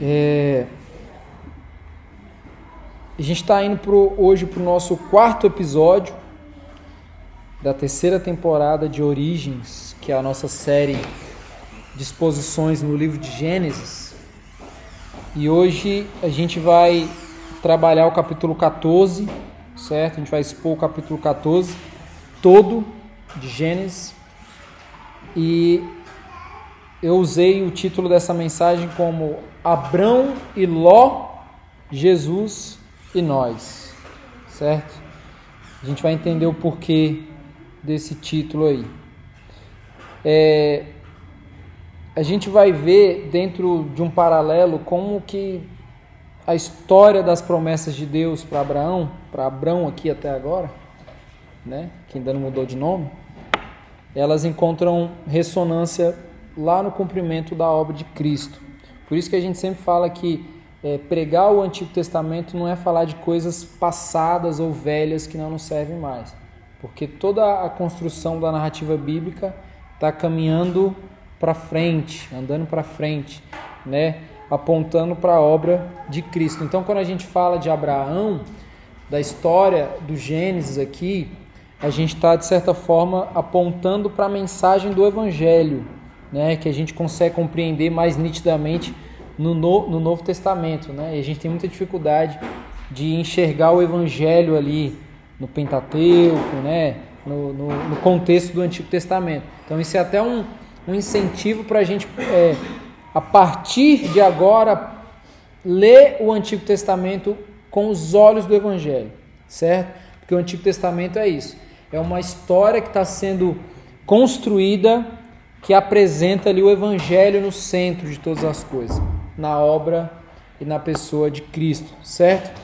É... A gente está indo pro, hoje para o nosso quarto episódio da terceira temporada de Origens, que é a nossa série de exposições no livro de Gênesis. E hoje a gente vai trabalhar o capítulo 14, certo? A gente vai expor o capítulo 14 todo de Gênesis. E eu usei o título dessa mensagem como Abrão e Ló, Jesus e nós, certo? A gente vai entender o porquê desse título aí. É, a gente vai ver dentro de um paralelo como que a história das promessas de Deus para Abraão, para Abraão aqui até agora, né, que ainda não mudou de nome, elas encontram ressonância lá no cumprimento da obra de Cristo. Por isso que a gente sempre fala que é, pregar o Antigo Testamento não é falar de coisas passadas ou velhas que não nos servem mais, porque toda a construção da narrativa bíblica está caminhando para frente, andando para frente, né? apontando para a obra de Cristo. Então, quando a gente fala de Abraão, da história do Gênesis aqui, a gente está, de certa forma, apontando para a mensagem do Evangelho, né? que a gente consegue compreender mais nitidamente no, no, no Novo Testamento. Né? E a gente tem muita dificuldade de enxergar o Evangelho ali no Pentateuco, né? no, no, no contexto do Antigo Testamento. Então, isso é até um, um incentivo para a gente, é, a partir de agora, ler o Antigo Testamento com os olhos do Evangelho, certo? Porque o Antigo Testamento é isso. É uma história que está sendo construída que apresenta ali o Evangelho no centro de todas as coisas, na obra e na pessoa de Cristo, certo?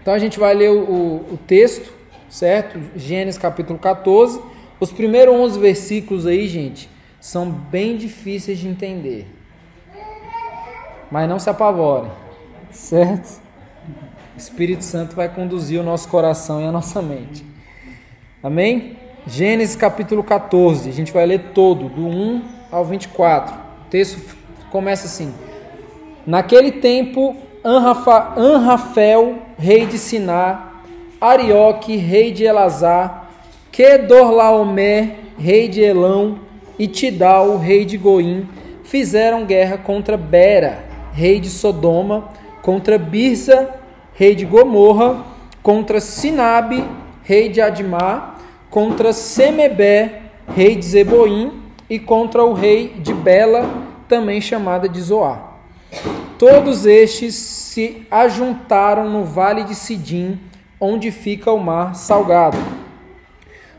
Então a gente vai ler o, o texto, certo? Gênesis capítulo 14. Os primeiros 11 versículos aí, gente, são bem difíceis de entender. Mas não se apavorem, certo? O Espírito Santo vai conduzir o nosso coração e a nossa mente. Amém? Gênesis capítulo 14, a gente vai ler todo, do 1 ao 24. O texto começa assim: Naquele tempo, Anrafel, rei de Siná, Arioque, rei de Elazar, Kedorlaomer, rei de Elão, e Tidal, rei de Goim, fizeram guerra contra Bera, rei de Sodoma, contra Birsa, rei de Gomorra, contra Sinabe, rei de Admar, contra Semebé, rei de Zeboim, e contra o rei de Bela, também chamada de Zoar. Todos estes se ajuntaram no vale de Sidim, onde fica o mar salgado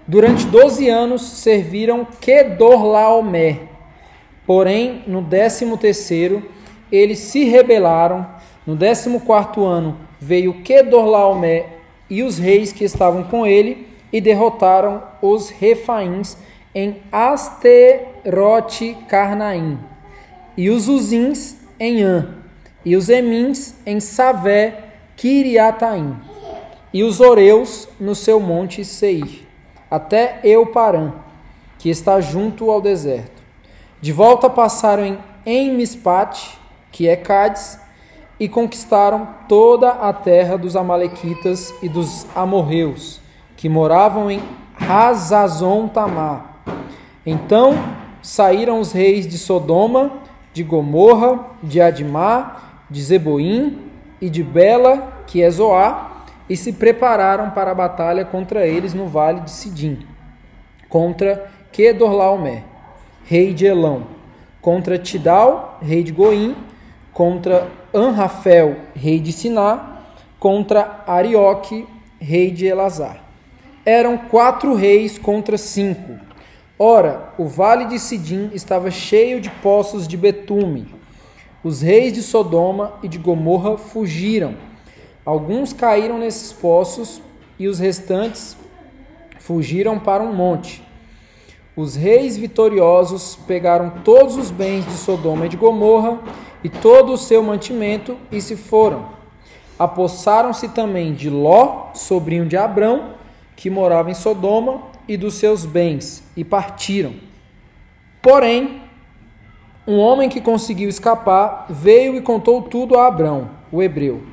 Durante doze anos serviram Kedorlaomer. Porém, no décimo terceiro, eles se rebelaram. No décimo quarto ano, veio Kedorlaomer e os reis que estavam com ele e derrotaram os refaíns em Asterote Carnaim, e os Uzins em An, e os Emins em Savé Kiriataim, e os Oreus no seu monte Seir até Euparã, que está junto ao deserto. De volta passaram em Mispate, que é Cádiz, e conquistaram toda a terra dos Amalequitas e dos Amorreus, que moravam em Hazazon Tamar. Então saíram os reis de Sodoma, de Gomorra, de Admar, de Zeboim e de Bela, que é Zoar, e se prepararam para a batalha contra eles no vale de Sidim, contra Kedorlaomer, rei de Elão, contra Tidal, rei de Goim, contra Anrafel, rei de Siná, contra Arioque, rei de Elazar. Eram quatro reis contra cinco. Ora, o vale de Sidim estava cheio de poços de betume. Os reis de Sodoma e de Gomorra fugiram Alguns caíram nesses poços e os restantes fugiram para um monte. Os reis vitoriosos pegaram todos os bens de Sodoma e de Gomorra e todo o seu mantimento e se foram. Apossaram-se também de Ló, sobrinho de Abrão, que morava em Sodoma, e dos seus bens, e partiram. Porém, um homem que conseguiu escapar veio e contou tudo a Abrão, o hebreu.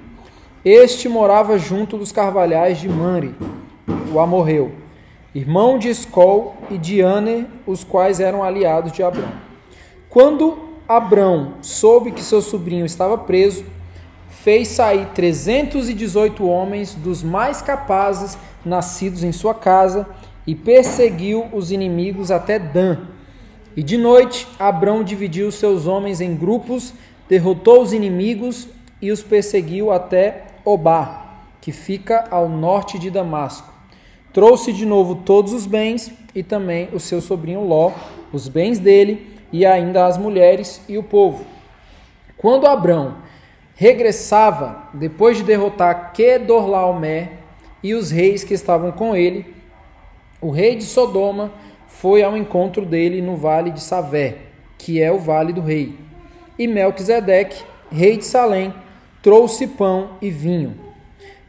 Este morava junto dos carvalhais de Manre, o amorreu, irmão de Escol e de Aner, os quais eram aliados de Abrão. Quando Abrão soube que seu sobrinho estava preso, fez sair 318 homens dos mais capazes nascidos em sua casa e perseguiu os inimigos até Dan. E de noite, Abrão dividiu seus homens em grupos, derrotou os inimigos e os perseguiu até Obá, que fica ao norte de Damasco. Trouxe de novo todos os bens e também o seu sobrinho Ló, os bens dele e ainda as mulheres e o povo. Quando Abrão regressava, depois de derrotar Kedorlaomer e os reis que estavam com ele, o rei de Sodoma foi ao encontro dele no vale de Savé, que é o vale do rei. E Melquisedeque, rei de Salém, trouxe pão e vinho.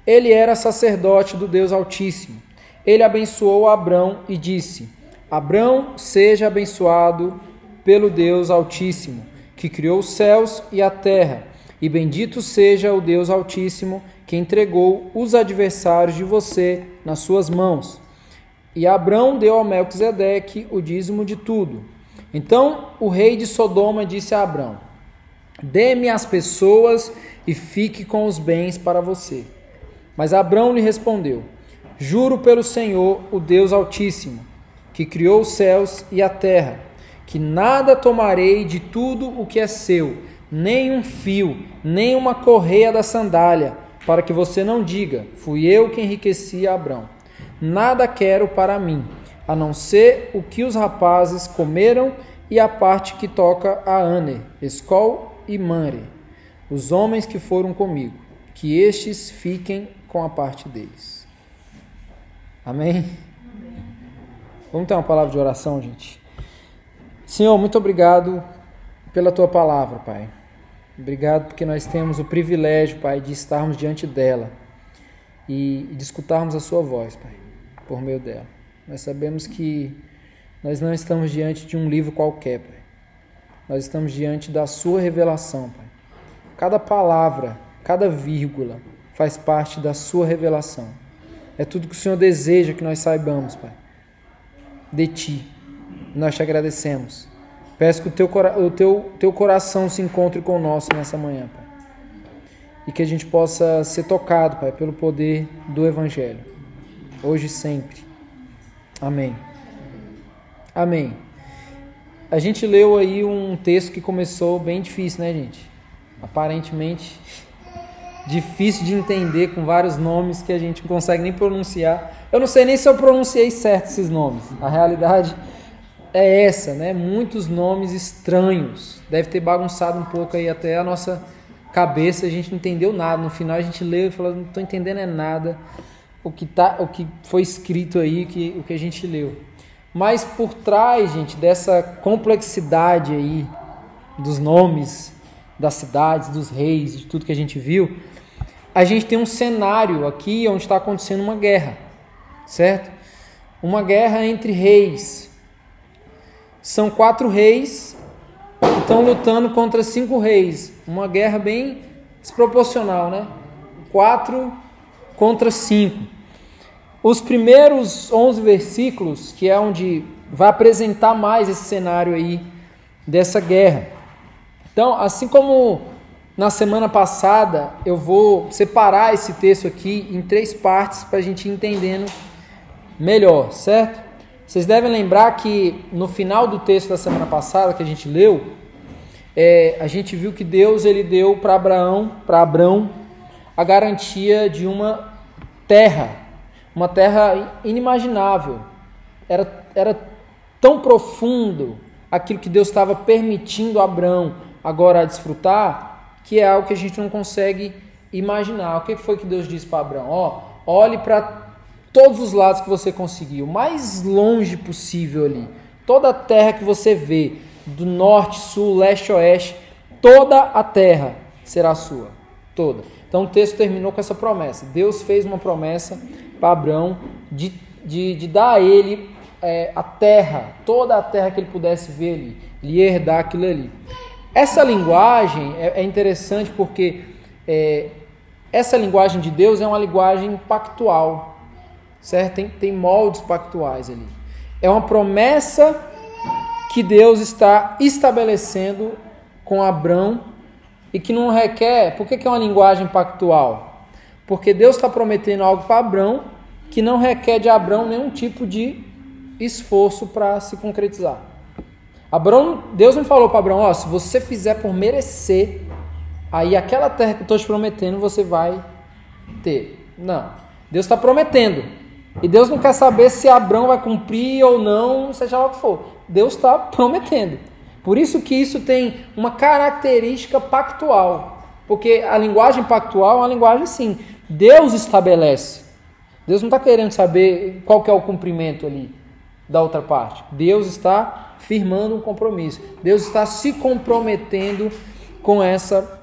Ele era sacerdote do Deus Altíssimo. Ele abençoou Abrão e disse: Abrão, seja abençoado pelo Deus Altíssimo, que criou os céus e a terra, e bendito seja o Deus Altíssimo, que entregou os adversários de você nas suas mãos. E Abrão deu a Melquisedeque o dízimo de tudo. Então o rei de Sodoma disse a Abrão: Dê-me as pessoas e fique com os bens para você. Mas Abrão lhe respondeu: Juro pelo Senhor, o Deus Altíssimo, que criou os céus e a terra, que nada tomarei de tudo o que é seu, nem um fio, nem uma correia da sandália, para que você não diga: Fui eu que enriqueci Abrão. Nada quero para mim, a não ser o que os rapazes comeram e a parte que toca a Ane, Escol e Mare, os homens que foram comigo, que estes fiquem com a parte deles. Amém? Vamos ter uma palavra de oração, gente. Senhor, muito obrigado pela tua palavra, Pai. Obrigado porque nós temos o privilégio, Pai, de estarmos diante dela e de escutarmos a sua voz, Pai por meio dela. Nós sabemos que nós não estamos diante de um livro qualquer, Pai. Nós estamos diante da Sua revelação, Pai. Cada palavra, cada vírgula faz parte da Sua revelação. É tudo que o Senhor deseja que nós saibamos, Pai. De Ti. Nós te agradecemos. Peço que o teu, o teu, teu coração se encontre com o nosso nessa manhã, Pai. E que a gente possa ser tocado, Pai, pelo poder do Evangelho hoje e sempre. Amém. Amém. A gente leu aí um texto que começou bem difícil, né, gente? Aparentemente difícil de entender, com vários nomes que a gente não consegue nem pronunciar. Eu não sei nem se eu pronunciei certo esses nomes. A realidade é essa, né? Muitos nomes estranhos. Deve ter bagunçado um pouco aí até a nossa cabeça, a gente não entendeu nada. No final a gente leu e falou, não estou entendendo é nada o que, tá, o que foi escrito aí, que, o que a gente leu. Mas por trás, gente, dessa complexidade aí dos nomes das cidades, dos reis, de tudo que a gente viu, a gente tem um cenário aqui onde está acontecendo uma guerra, certo? Uma guerra entre reis. São quatro reis que estão lutando contra cinco reis. Uma guerra bem desproporcional, né? Quatro contra 5. Os primeiros 11 versículos, que é onde vai apresentar mais esse cenário aí dessa guerra. Então, assim como na semana passada, eu vou separar esse texto aqui em três partes para a gente ir entendendo melhor, certo? Vocês devem lembrar que no final do texto da semana passada que a gente leu, é, a gente viu que Deus ele deu para Abraão, para Abraão, a garantia de uma terra, uma terra inimaginável. Era, era tão profundo aquilo que Deus estava permitindo Abraão agora a desfrutar, que é algo que a gente não consegue imaginar. O que foi que Deus disse para Abraão? Ó, olhe para todos os lados que você conseguir, o mais longe possível ali. Toda a terra que você vê, do norte, sul, leste, oeste, toda a terra será sua. Toda. Então o texto terminou com essa promessa. Deus fez uma promessa para Abraão de, de, de dar a ele é, a terra, toda a terra que ele pudesse ver ali, ia herdar aquilo ali. Essa linguagem é, é interessante porque é, essa linguagem de Deus é uma linguagem pactual, certo? Tem, tem moldes pactuais ali. É uma promessa que Deus está estabelecendo com Abraão e que não requer. Por que, que é uma linguagem pactual? Porque Deus está prometendo algo para Abraão que não requer de Abraão nenhum tipo de esforço para se concretizar. Abraão, Deus não falou para Abraão: ó, se você fizer por merecer, aí aquela terra que eu estou te prometendo você vai ter. Não. Deus está prometendo. E Deus não quer saber se Abraão vai cumprir ou não, seja lá o que for. Deus está prometendo. Por isso que isso tem uma característica pactual. Porque a linguagem pactual é uma linguagem sim. Deus estabelece. Deus não está querendo saber qual que é o cumprimento ali da outra parte. Deus está firmando um compromisso. Deus está se comprometendo com essa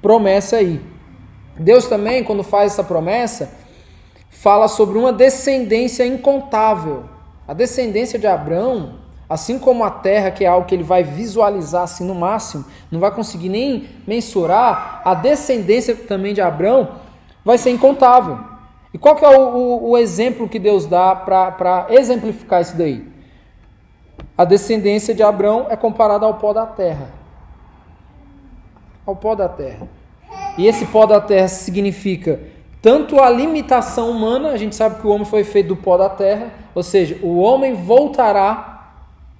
promessa aí. Deus também, quando faz essa promessa, fala sobre uma descendência incontável. A descendência de Abraão Assim como a terra, que é algo que ele vai visualizar assim no máximo, não vai conseguir nem mensurar, a descendência também de Abraão vai ser incontável. E qual que é o, o, o exemplo que Deus dá para exemplificar isso daí? A descendência de Abraão é comparada ao pó da terra. Ao pó da terra. E esse pó da terra significa tanto a limitação humana, a gente sabe que o homem foi feito do pó da terra, ou seja, o homem voltará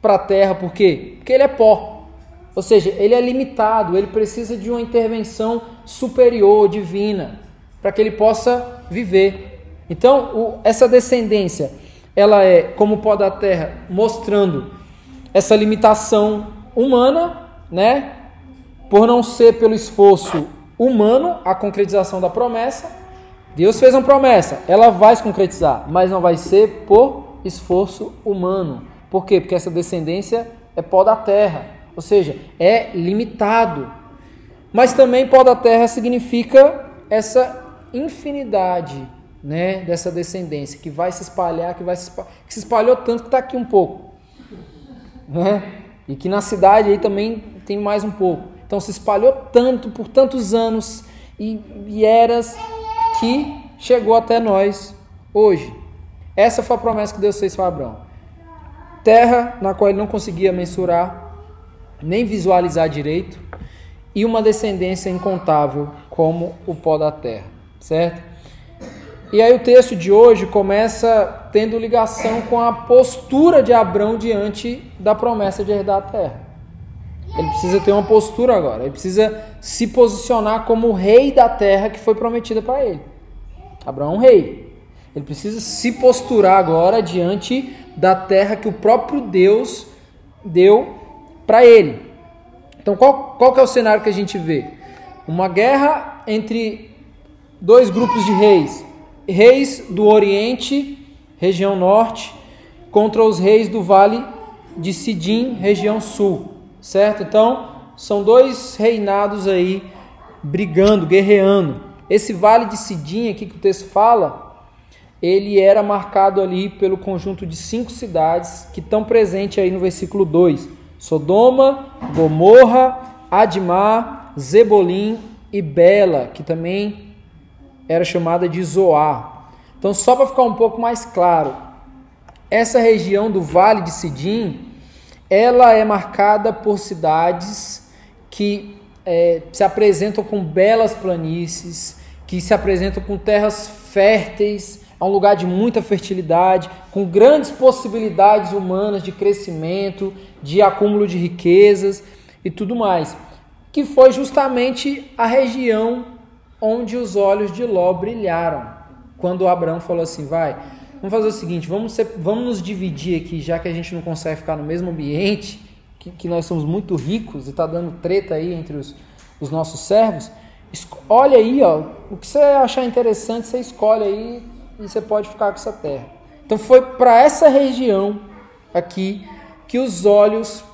para a terra, por quê? Porque ele é pó. Ou seja, ele é limitado, ele precisa de uma intervenção superior, divina, para que ele possa viver. Então, o, essa descendência, ela é como pó da terra, mostrando essa limitação humana, né? Por não ser pelo esforço humano a concretização da promessa. Deus fez uma promessa, ela vai se concretizar, mas não vai ser por esforço humano. Por quê? Porque essa descendência é pó da terra, ou seja, é limitado. Mas também pó da terra significa essa infinidade né, dessa descendência que vai se espalhar, que, vai se, espalhar, que se espalhou tanto que está aqui um pouco. Né? E que na cidade aí também tem mais um pouco. Então se espalhou tanto por tantos anos e, e eras que chegou até nós hoje. Essa foi a promessa que Deus fez para Abraão terra na qual ele não conseguia mensurar, nem visualizar direito, e uma descendência incontável como o pó da terra, certo? E aí o texto de hoje começa tendo ligação com a postura de Abraão diante da promessa de herdar a terra. Ele precisa ter uma postura agora, ele precisa se posicionar como o rei da terra que foi prometida para ele. Abraão é rei. Ele precisa se posturar agora diante da terra que o próprio Deus deu para ele. Então, qual, qual que é o cenário que a gente vê? Uma guerra entre dois grupos de reis. Reis do Oriente, região norte, contra os reis do Vale de Sidim, região sul. Certo? Então, são dois reinados aí brigando, guerreando. Esse Vale de Sidim aqui que o texto fala, ele era marcado ali pelo conjunto de cinco cidades que estão presentes aí no versículo 2: Sodoma, Gomorra, Admar, Zebolim e Bela, que também era chamada de Zoar. Então, só para ficar um pouco mais claro, essa região do Vale de Sidim, ela é marcada por cidades que é, se apresentam com belas planícies, que se apresentam com terras férteis, é um lugar de muita fertilidade, com grandes possibilidades humanas de crescimento, de acúmulo de riquezas e tudo mais. Que foi justamente a região onde os olhos de Ló brilharam. Quando Abraão falou assim: vai, vamos fazer o seguinte, vamos, ser, vamos nos dividir aqui, já que a gente não consegue ficar no mesmo ambiente, que, que nós somos muito ricos e está dando treta aí entre os, os nossos servos. Olha aí, ó, o que você achar interessante, você escolhe aí e você pode ficar com essa terra. Então foi para essa região aqui que os olhos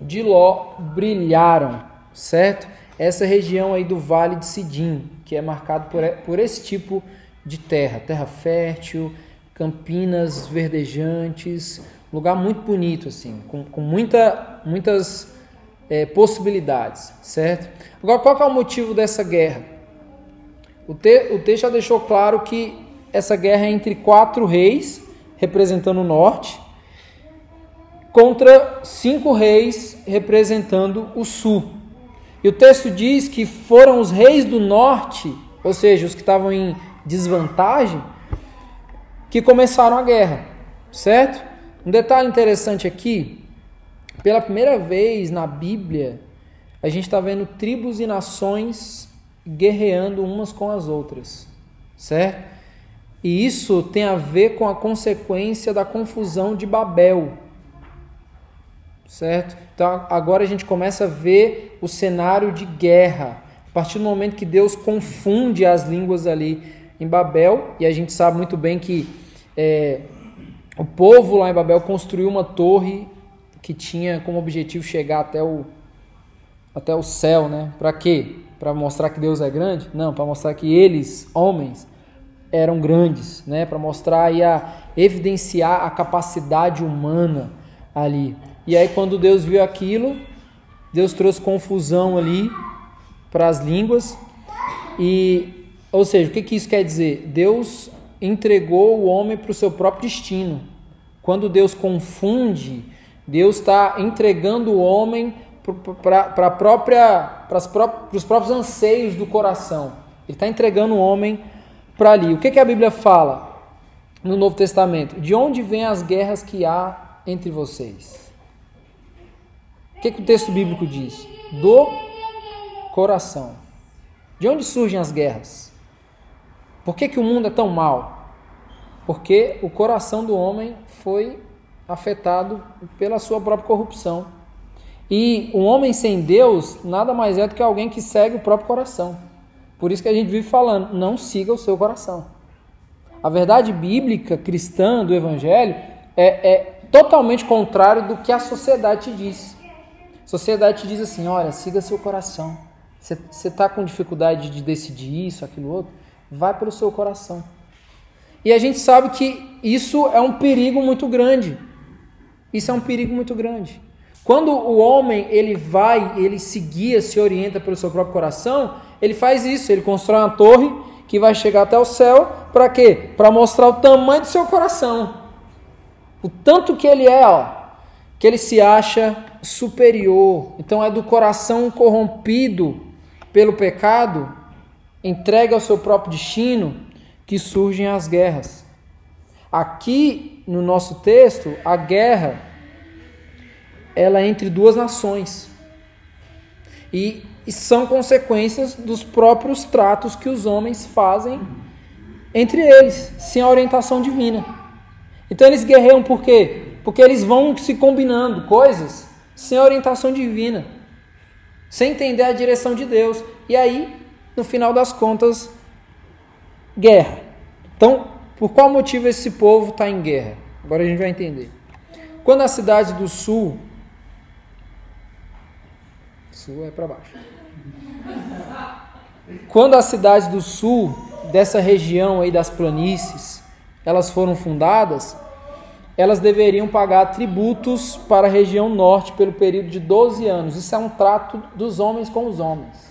de Ló brilharam, certo? Essa região aí do Vale de Sidim, que é marcado por, por esse tipo de terra, terra fértil, campinas verdejantes, lugar muito bonito, assim, com, com muita, muitas é, possibilidades, certo? Agora, qual é o motivo dessa guerra? O, te, o texto já deixou claro que essa guerra é entre quatro reis, representando o norte, contra cinco reis, representando o sul. E o texto diz que foram os reis do norte, ou seja, os que estavam em desvantagem, que começaram a guerra, certo? Um detalhe interessante aqui, pela primeira vez na Bíblia, a gente está vendo tribos e nações guerreando umas com as outras, certo? E isso tem a ver com a consequência da confusão de Babel, certo? Então agora a gente começa a ver o cenário de guerra, a partir do momento que Deus confunde as línguas ali em Babel, e a gente sabe muito bem que é, o povo lá em Babel construiu uma torre que tinha como objetivo chegar até o, até o céu, né? Para quê? Para mostrar que Deus é grande? Não, para mostrar que eles, homens, eram grandes, né? Para mostrar e a evidenciar a capacidade humana ali. E aí quando Deus viu aquilo, Deus trouxe confusão ali para as línguas e ou seja, o que, que isso quer dizer? Deus entregou o homem para o seu próprio destino. Quando Deus confunde, Deus está entregando o homem para própria, os próprios anseios do coração. Ele está entregando o homem para ali. O que, que a Bíblia fala no Novo Testamento? De onde vêm as guerras que há entre vocês? O que, que o texto bíblico diz? Do coração. De onde surgem as guerras? Por que, que o mundo é tão mal? Porque o coração do homem foi afetado pela sua própria corrupção. E um homem sem Deus nada mais é do que alguém que segue o próprio coração. Por isso que a gente vive falando, não siga o seu coração. A verdade bíblica cristã do Evangelho é, é totalmente contrário do que a sociedade te diz. A sociedade te diz assim: olha, siga seu coração. Você está com dificuldade de decidir isso, aquilo outro? Vai pelo seu coração. E a gente sabe que isso é um perigo muito grande. Isso é um perigo muito grande. Quando o homem ele vai, ele se guia, se orienta pelo seu próprio coração, ele faz isso, ele constrói uma torre que vai chegar até o céu, para quê? Para mostrar o tamanho do seu coração. O tanto que ele é, ó, que ele se acha superior. Então é do coração corrompido pelo pecado entregue ao seu próprio destino, que surgem as guerras. Aqui no nosso texto, a guerra ela é entre duas nações. E, e são consequências dos próprios tratos que os homens fazem entre eles, sem a orientação divina. Então eles guerreiam por quê? Porque eles vão se combinando coisas sem a orientação divina, sem entender a direção de Deus. E aí no final das contas, guerra. Então, por qual motivo esse povo está em guerra? Agora a gente vai entender. Quando a cidade do sul. Sul é para baixo. Quando as cidades do sul, dessa região aí das planícies, elas foram fundadas, elas deveriam pagar tributos para a região norte pelo período de 12 anos. Isso é um trato dos homens com os homens.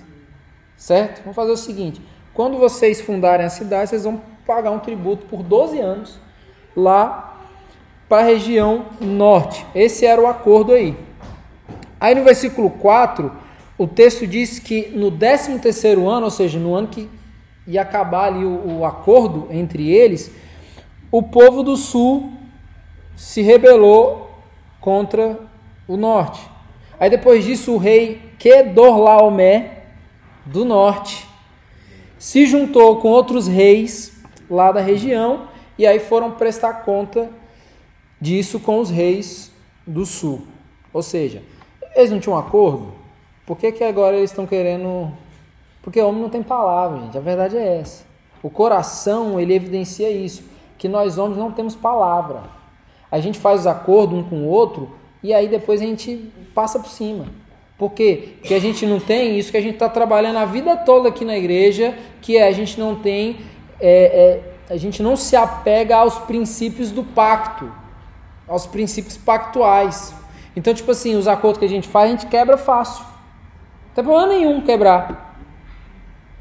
Certo? Vamos fazer o seguinte: quando vocês fundarem a cidade, vocês vão pagar um tributo por 12 anos lá para a região norte. Esse era o acordo aí. Aí no versículo 4, o texto diz que no 13 terceiro ano, ou seja, no ano que ia acabar ali o, o acordo entre eles, o povo do sul se rebelou contra o norte. Aí depois disso o rei Kedorlaomer do norte, se juntou com outros reis lá da região e aí foram prestar conta disso com os reis do sul. Ou seja, eles não tinham um acordo? Por que, que agora eles estão querendo. Porque homem não tem palavra, gente. A verdade é essa. O coração, ele evidencia isso. Que nós homens não temos palavra. A gente faz os acordos um com o outro e aí depois a gente passa por cima. Por quê? Porque a gente não tem isso que a gente está trabalhando a vida toda aqui na igreja, que é a gente não tem é, é, a gente não se apega aos princípios do pacto, aos princípios pactuais. Então, tipo assim, os acordos que a gente faz, a gente quebra fácil. Não tem problema nenhum quebrar.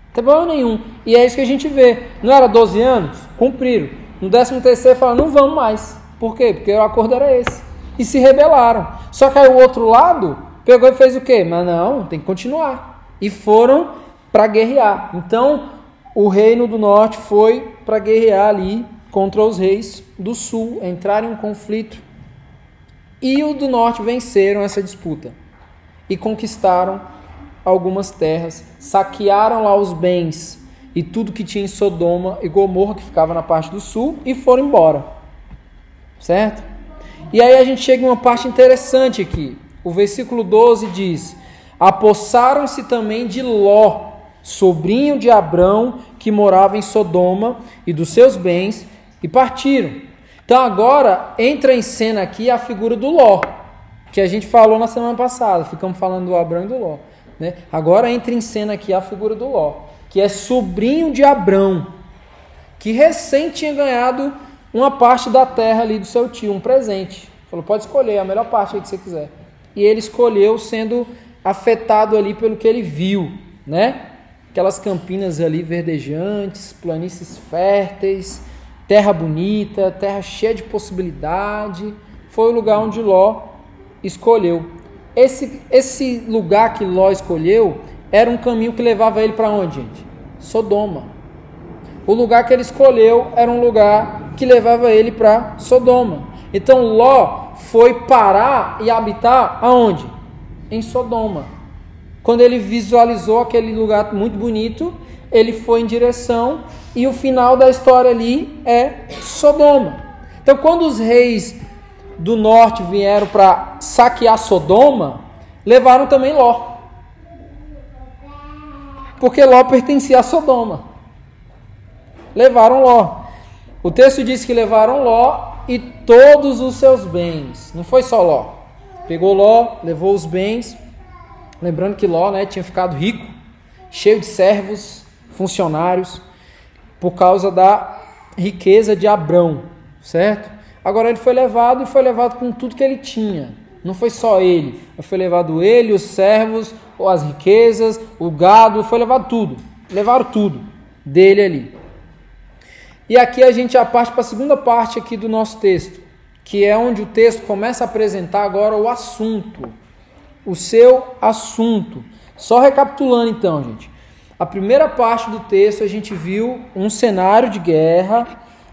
Não tem problema nenhum. E é isso que a gente vê. Não era 12 anos? Cumpriram. No 13 terceiro falaram, não vamos mais. Por quê? Porque o acordo era esse. E se rebelaram. Só que aí o outro lado pegou e fez o quê? Mas não, tem que continuar. E foram para guerrear. Então, o reino do norte foi para guerrear ali contra os reis do sul, entrar em um conflito. E o do norte venceram essa disputa e conquistaram algumas terras, saquearam lá os bens e tudo que tinha em Sodoma e Gomorra, que ficava na parte do sul, e foram embora. Certo? E aí a gente chega em uma parte interessante aqui. O versículo 12 diz: Apossaram-se também de Ló, sobrinho de Abrão, que morava em Sodoma, e dos seus bens, e partiram. Então agora entra em cena aqui a figura do Ló, que a gente falou na semana passada, ficamos falando do Abrão e do Ló. Né? Agora entra em cena aqui a figura do Ló, que é sobrinho de Abrão, que recém tinha ganhado uma parte da terra ali do seu tio, um presente. Falou, pode escolher a melhor parte aí que você quiser. E ele escolheu sendo afetado ali pelo que ele viu, né? aquelas campinas ali verdejantes, planícies férteis, terra bonita, terra cheia de possibilidade. Foi o lugar onde Ló escolheu. Esse, esse lugar que Ló escolheu era um caminho que levava ele para onde, gente? Sodoma. O lugar que ele escolheu era um lugar que levava ele para Sodoma. Então Ló foi parar e habitar aonde? Em Sodoma. Quando ele visualizou aquele lugar muito bonito, ele foi em direção e o final da história ali é Sodoma. Então, quando os reis do norte vieram para saquear Sodoma, levaram também Ló. Porque Ló pertencia a Sodoma. Levaram Ló. O texto diz que levaram Ló e todos os seus bens. Não foi só Ló. Pegou Ló, levou os bens Lembrando que Ló né, tinha ficado rico, cheio de servos, funcionários, por causa da riqueza de Abrão, certo? Agora ele foi levado e foi levado com tudo que ele tinha. Não foi só ele, foi levado ele, os servos, as riquezas, o gado, foi levado tudo. Levaram tudo dele ali. E aqui a gente já parte para a segunda parte aqui do nosso texto, que é onde o texto começa a apresentar agora o assunto o seu assunto. Só recapitulando então, gente. A primeira parte do texto a gente viu um cenário de guerra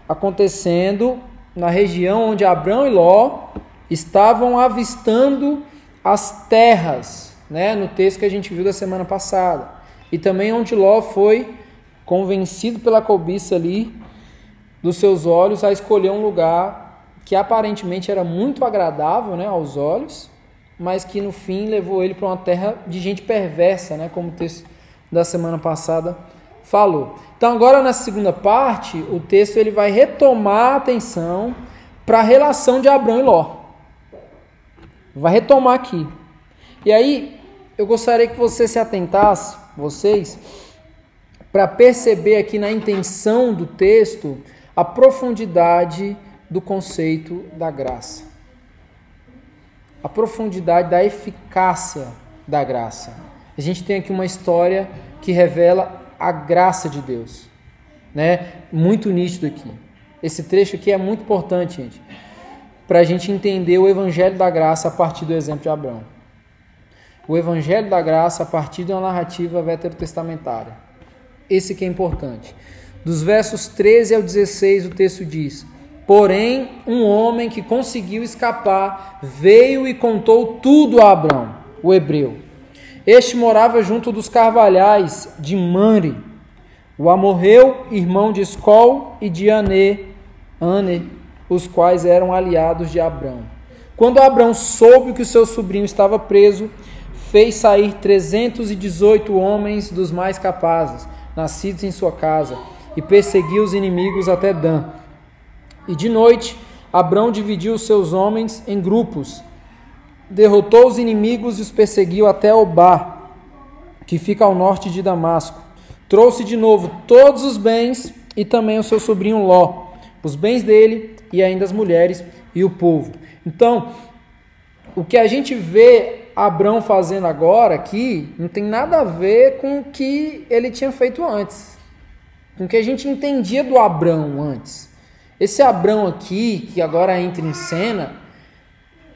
acontecendo na região onde Abraão e Ló estavam avistando as terras, né, no texto que a gente viu da semana passada. E também onde Ló foi convencido pela cobiça ali dos seus olhos a escolher um lugar que aparentemente era muito agradável, né, aos olhos, mas que no fim levou ele para uma terra de gente perversa, né? como o texto da semana passada falou. Então agora na segunda parte, o texto ele vai retomar a atenção para a relação de Abraão e Ló. Vai retomar aqui. E aí, eu gostaria que você se atentasse, vocês, para perceber aqui na intenção do texto a profundidade do conceito da graça a profundidade da eficácia da graça. A gente tem aqui uma história que revela a graça de Deus, né? Muito nítido aqui. Esse trecho aqui é muito importante, gente, para a gente entender o Evangelho da Graça a partir do exemplo de Abraão. O Evangelho da Graça a partir de uma narrativa veterotestamentária. Esse que é importante. Dos versos 13 ao 16, o texto diz: Porém, um homem que conseguiu escapar veio e contou tudo a Abraão, o hebreu. Este morava junto dos carvalhais de Manre. O amorreu, irmão de Escol e de Ane, Ane, os quais eram aliados de Abraão. Quando Abraão soube que o seu sobrinho estava preso, fez sair 318 homens dos mais capazes, nascidos em sua casa, e perseguiu os inimigos até Dan e de noite, Abrão dividiu seus homens em grupos, derrotou os inimigos e os perseguiu até Obá, que fica ao norte de Damasco. Trouxe de novo todos os bens e também o seu sobrinho Ló, os bens dele e ainda as mulheres e o povo. Então, o que a gente vê Abraão fazendo agora aqui não tem nada a ver com o que ele tinha feito antes, com o que a gente entendia do Abraão antes. Esse Abraão aqui, que agora entra em cena,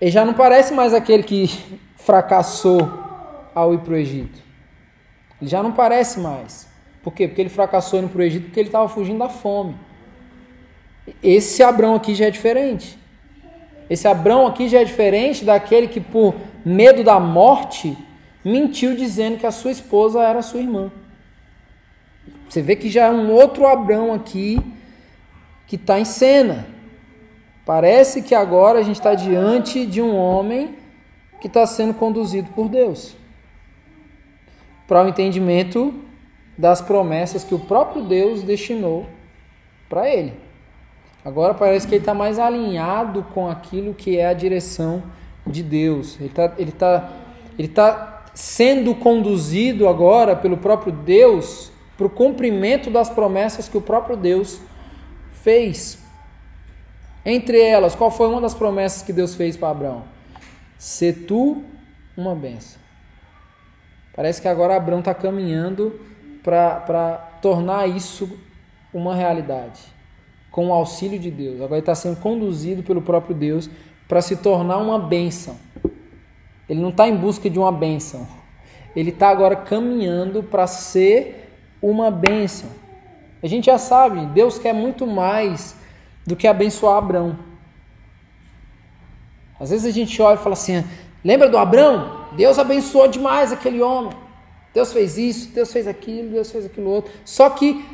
ele já não parece mais aquele que fracassou ao ir para o Egito. Ele já não parece mais. Por quê? Porque ele fracassou indo para o Egito porque ele estava fugindo da fome. Esse Abraão aqui já é diferente. Esse Abraão aqui já é diferente daquele que, por medo da morte, mentiu dizendo que a sua esposa era sua irmã. Você vê que já é um outro Abraão aqui que está em cena. Parece que agora a gente está diante de um homem que está sendo conduzido por Deus para o entendimento das promessas que o próprio Deus destinou para ele. Agora parece que ele está mais alinhado com aquilo que é a direção de Deus. Ele está ele tá, ele tá sendo conduzido agora pelo próprio Deus para o cumprimento das promessas que o próprio Deus fez. Entre elas, qual foi uma das promessas que Deus fez para Abraão? Se tu uma benção. Parece que agora Abraão está caminhando para tornar isso uma realidade, com o auxílio de Deus. Agora ele está sendo conduzido pelo próprio Deus para se tornar uma bênção. Ele não está em busca de uma bênção. Ele está agora caminhando para ser uma bênção. A gente já sabe, Deus quer muito mais do que abençoar Abraão. Às vezes a gente olha e fala assim: lembra do Abraão? Deus abençoou demais aquele homem. Deus fez isso, Deus fez aquilo, Deus fez aquilo outro. Só que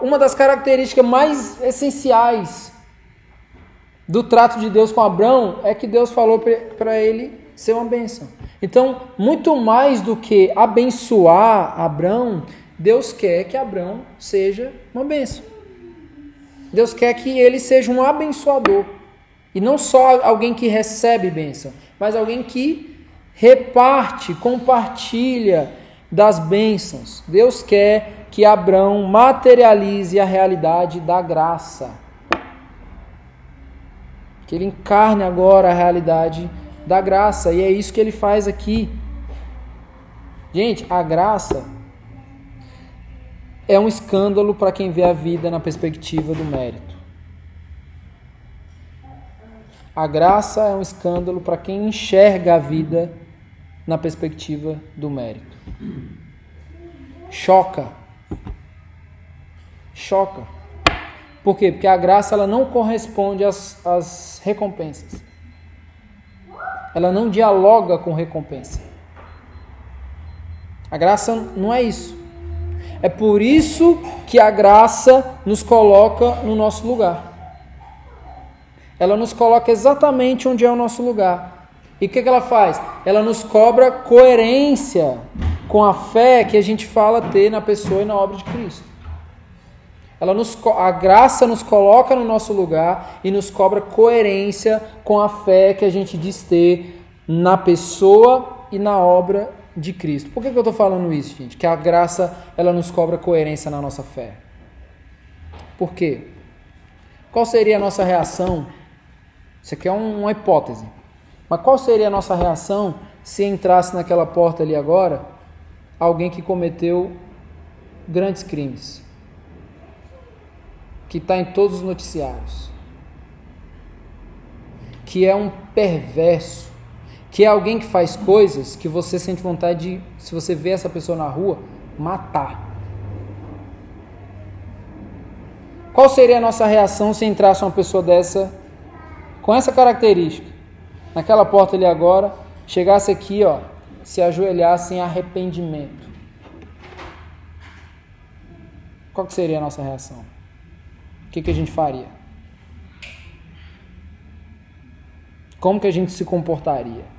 uma das características mais essenciais do trato de Deus com Abraão é que Deus falou para ele ser uma bênção. Então, muito mais do que abençoar Abraão, Deus quer que Abraão seja uma bênção. Deus quer que ele seja um abençoador. E não só alguém que recebe bênção, mas alguém que reparte, compartilha das bênçãos. Deus quer que Abraão materialize a realidade da graça. Que ele encarne agora a realidade da graça. E é isso que ele faz aqui. Gente, a graça é um escândalo para quem vê a vida na perspectiva do mérito. A graça é um escândalo para quem enxerga a vida na perspectiva do mérito. Choca. Choca. Por quê? Porque a graça ela não corresponde às, às recompensas. Ela não dialoga com recompensa. A graça não é isso. É por isso que a graça nos coloca no nosso lugar. Ela nos coloca exatamente onde é o nosso lugar. E o que, que ela faz? Ela nos cobra coerência com a fé que a gente fala ter na pessoa e na obra de Cristo. Ela nos, a graça nos coloca no nosso lugar e nos cobra coerência com a fé que a gente diz ter na pessoa e na obra de Cristo. Por que, que eu estou falando isso, gente? Que a graça ela nos cobra coerência na nossa fé. Por quê? Qual seria a nossa reação? Isso aqui é uma hipótese. Mas qual seria a nossa reação se entrasse naquela porta ali agora alguém que cometeu grandes crimes? Que está em todos os noticiários. Que é um perverso que é alguém que faz coisas que você sente vontade de, se você vê essa pessoa na rua, matar. Qual seria a nossa reação se entrasse uma pessoa dessa com essa característica? Naquela porta ali agora, chegasse aqui, ó, se ajoelhasse em arrependimento. Qual seria a nossa reação? O que, que a gente faria? Como que a gente se comportaria?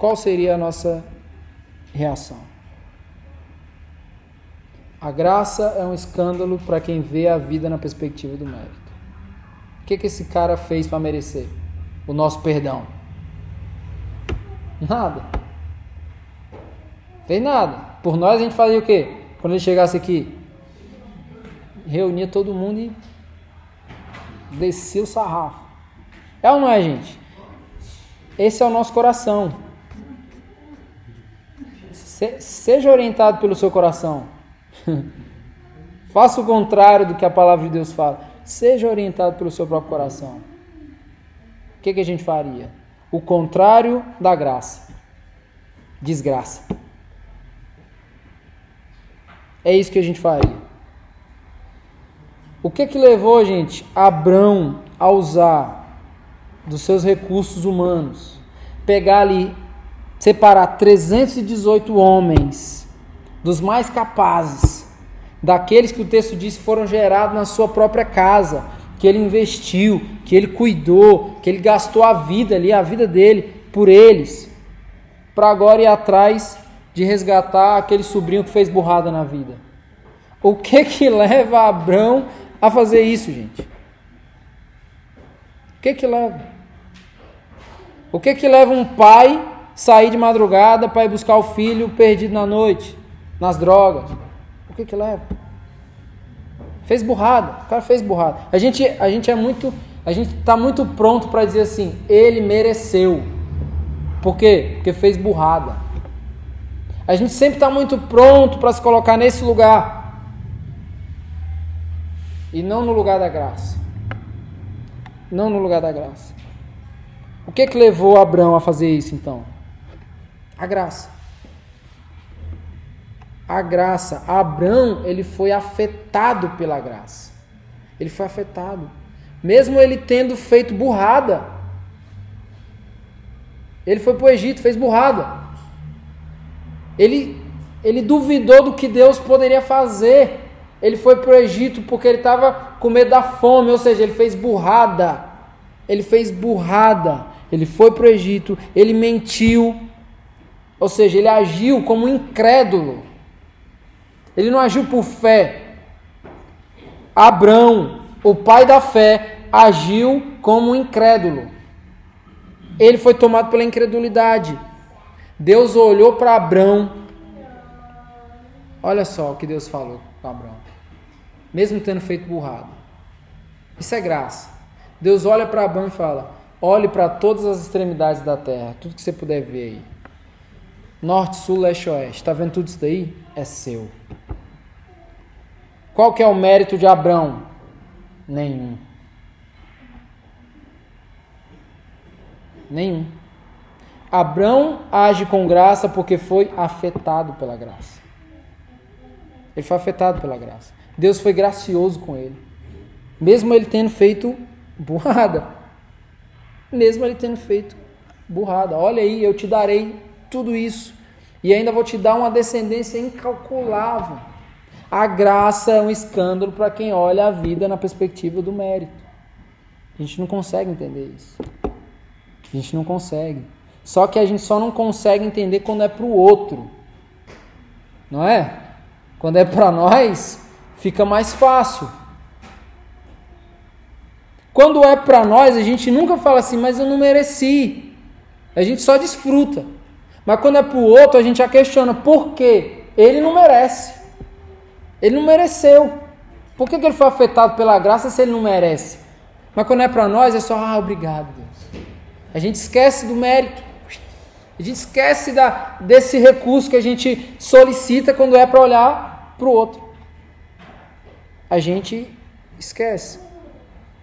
Qual seria a nossa reação? A graça é um escândalo para quem vê a vida na perspectiva do mérito. O que, que esse cara fez para merecer o nosso perdão? Nada. Fez nada. Por nós a gente fazia o quê? Quando ele chegasse aqui? reunia todo mundo e descia o sarrafo. É ou não é, gente? Esse é o nosso coração. Seja orientado pelo seu coração. Faça o contrário do que a palavra de Deus fala. Seja orientado pelo seu próprio coração. O que, que a gente faria? O contrário da graça. Desgraça. É isso que a gente faria. O que que levou, gente, Abrão a usar dos seus recursos humanos, pegar ali, separar 318 homens dos mais capazes, daqueles que o texto diz foram gerados na sua própria casa, que ele investiu, que ele cuidou, que ele gastou a vida ali, a vida dele por eles, para agora ir atrás de resgatar aquele sobrinho que fez burrada na vida. O que que leva Abrão a fazer isso, gente? O que que leva? O que que leva um pai sair de madrugada para ir buscar o filho perdido na noite, nas drogas? O que que leva? Fez burrada, o cara fez burrada. A gente, a gente é muito, a gente está muito pronto para dizer assim, ele mereceu. Por quê? Porque fez burrada. A gente sempre está muito pronto para se colocar nesse lugar e não no lugar da graça. Não no lugar da graça. O que que levou Abraão a fazer isso então? A graça. A graça. Abraão, ele foi afetado pela graça. Ele foi afetado. Mesmo ele tendo feito burrada. Ele foi para o Egito, fez burrada. Ele, ele duvidou do que Deus poderia fazer. Ele foi para o Egito porque ele estava com medo da fome, ou seja, ele fez burrada. Ele fez burrada. Ele foi para o Egito, ele mentiu, ou seja, ele agiu como incrédulo. Ele não agiu por fé. Abrão, o pai da fé, agiu como incrédulo. Ele foi tomado pela incredulidade. Deus olhou para Abrão. Olha só o que Deus falou com Abrão mesmo tendo feito burrado. Isso é graça. Deus olha para Abraão e fala: olhe para todas as extremidades da terra, tudo que você puder ver aí. Norte, sul, leste, oeste. Está vendo tudo isso daí? É seu. Qual que é o mérito de Abraão? Nenhum. Nenhum. Abraão age com graça porque foi afetado pela graça. Ele foi afetado pela graça. Deus foi gracioso com ele. Mesmo ele tendo feito burrada. Mesmo ele tendo feito burrada. Olha aí, eu te darei tudo isso. E ainda vou te dar uma descendência incalculável. A graça é um escândalo para quem olha a vida na perspectiva do mérito. A gente não consegue entender isso. A gente não consegue. Só que a gente só não consegue entender quando é para o outro. Não é? Quando é para nós, fica mais fácil. Quando é para nós, a gente nunca fala assim, mas eu não mereci. A gente só desfruta. Mas quando é para o outro, a gente já questiona por quê? Ele não merece. Ele não mereceu. Por que, que ele foi afetado pela graça se ele não merece? Mas quando é para nós, é só, ah, obrigado, Deus. A gente esquece do mérito. A gente esquece da, desse recurso que a gente solicita quando é para olhar para o outro a gente esquece.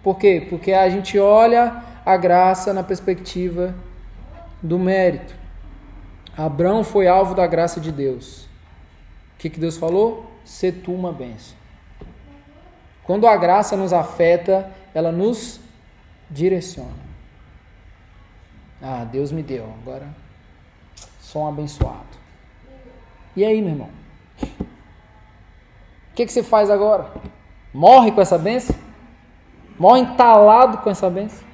Por quê? Porque a gente olha a graça na perspectiva do mérito. Abraão foi alvo da graça de Deus. O que, que Deus falou? Se tu uma benção. Quando a graça nos afeta, ela nos direciona. Ah, Deus me deu, agora sou um abençoado. E aí, meu irmão? O que, que você faz agora? Morre com essa benção? Morre entalado com essa benção?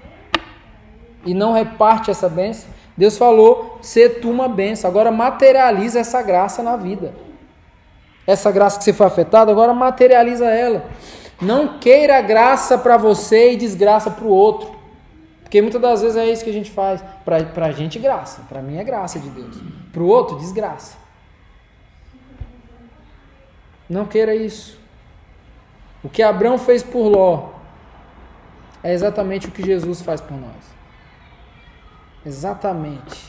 E não reparte essa benção? Deus falou, ser tu uma benção. Agora materializa essa graça na vida. Essa graça que você foi afetado, agora materializa ela. Não queira graça para você e desgraça para o outro. Porque muitas das vezes é isso que a gente faz. Para a gente, graça. Para mim é graça de Deus. Para o outro, desgraça. Não queira isso. O que Abraão fez por Ló é exatamente o que Jesus faz por nós. Exatamente.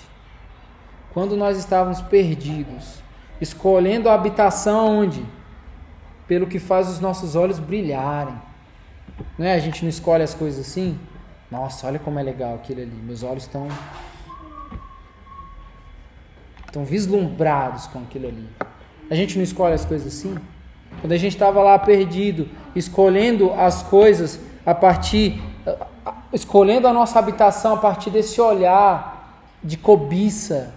Quando nós estávamos perdidos, escolhendo a habitação onde? Pelo que faz os nossos olhos brilharem. Não é? A gente não escolhe as coisas assim? Nossa, olha como é legal aquilo ali. Meus olhos estão estão vislumbrados com aquilo ali. A gente não escolhe as coisas assim? Quando a gente estava lá perdido, escolhendo as coisas a partir escolhendo a nossa habitação a partir desse olhar de cobiça,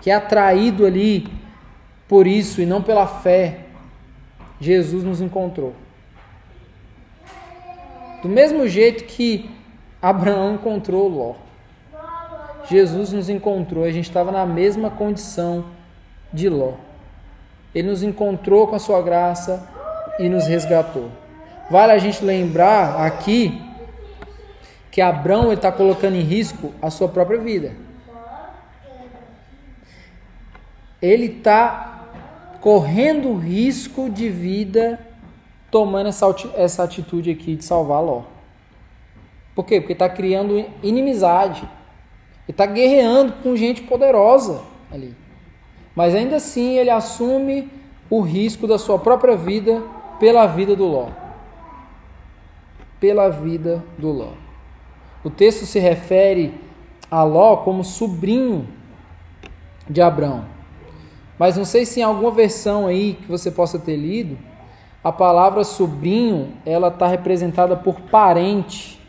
que é atraído ali por isso e não pela fé, Jesus nos encontrou. Do mesmo jeito que Abraão encontrou Ló. Jesus nos encontrou, a gente estava na mesma condição de Ló. Ele nos encontrou com a sua graça e nos resgatou. Vale a gente lembrar aqui que Abraão está colocando em risco a sua própria vida. Ele está correndo risco de vida tomando essa, essa atitude aqui de salvar Ló. Por quê? Porque está criando inimizade. Ele está guerreando com gente poderosa ali. Mas ainda assim ele assume o risco da sua própria vida pela vida do Ló. Pela vida do Ló. O texto se refere a Ló como sobrinho de Abraão. Mas não sei se em alguma versão aí que você possa ter lido, a palavra sobrinho ela está representada por parente.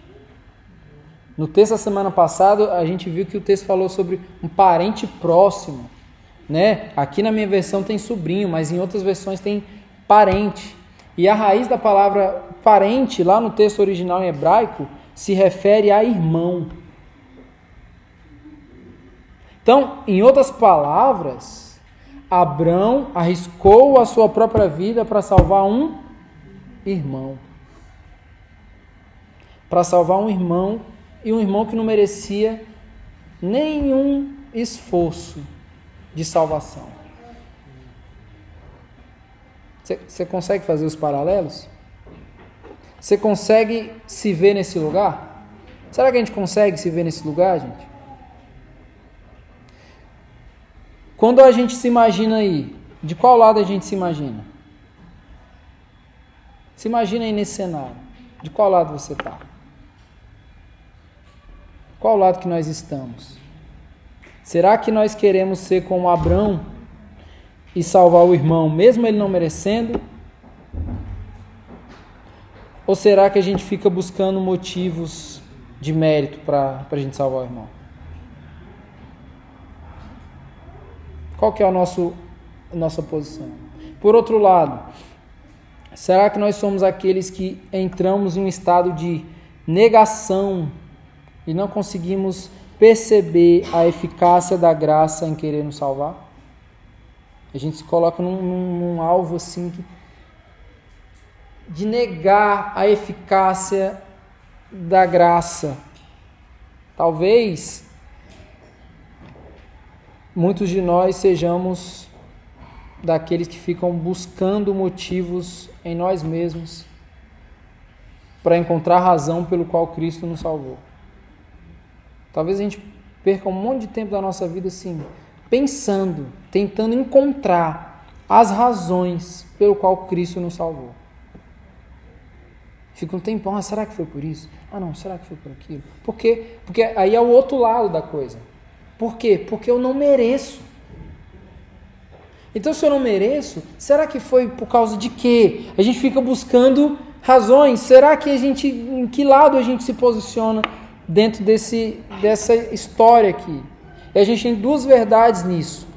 No texto da semana passada a gente viu que o texto falou sobre um parente próximo, né? Aqui na minha versão tem sobrinho, mas em outras versões tem parente. E a raiz da palavra parente lá no texto original em hebraico se refere a irmão. Então, em outras palavras, Abrão arriscou a sua própria vida para salvar um irmão. Para salvar um irmão e um irmão que não merecia nenhum esforço de salvação. Você consegue fazer os paralelos? Você consegue se ver nesse lugar? Será que a gente consegue se ver nesse lugar, gente? Quando a gente se imagina aí, de qual lado a gente se imagina? Se imagina aí nesse cenário. De qual lado você está? Qual lado que nós estamos? Será que nós queremos ser como Abraão e salvar o irmão, mesmo ele não merecendo? Ou será que a gente fica buscando motivos de mérito para a gente salvar o irmão? Qual que é a nosso, a nossa posição? Por outro lado, será que nós somos aqueles que entramos em um estado de negação e não conseguimos perceber a eficácia da graça em querer nos salvar? A gente se coloca num, num, num alvo assim que de negar a eficácia da graça. Talvez muitos de nós sejamos daqueles que ficam buscando motivos em nós mesmos para encontrar razão pelo qual Cristo nos salvou. Talvez a gente perca um monte de tempo da nossa vida assim, pensando, tentando encontrar as razões pelo qual Cristo nos salvou. Fica um tempão, ah, será que foi por isso? Ah, não, será que foi por aquilo? Por quê? Porque aí é o outro lado da coisa. Por quê? Porque eu não mereço. Então, se eu não mereço, será que foi por causa de quê? A gente fica buscando razões. Será que a gente, em que lado a gente se posiciona dentro desse, dessa história aqui? E a gente tem duas verdades nisso.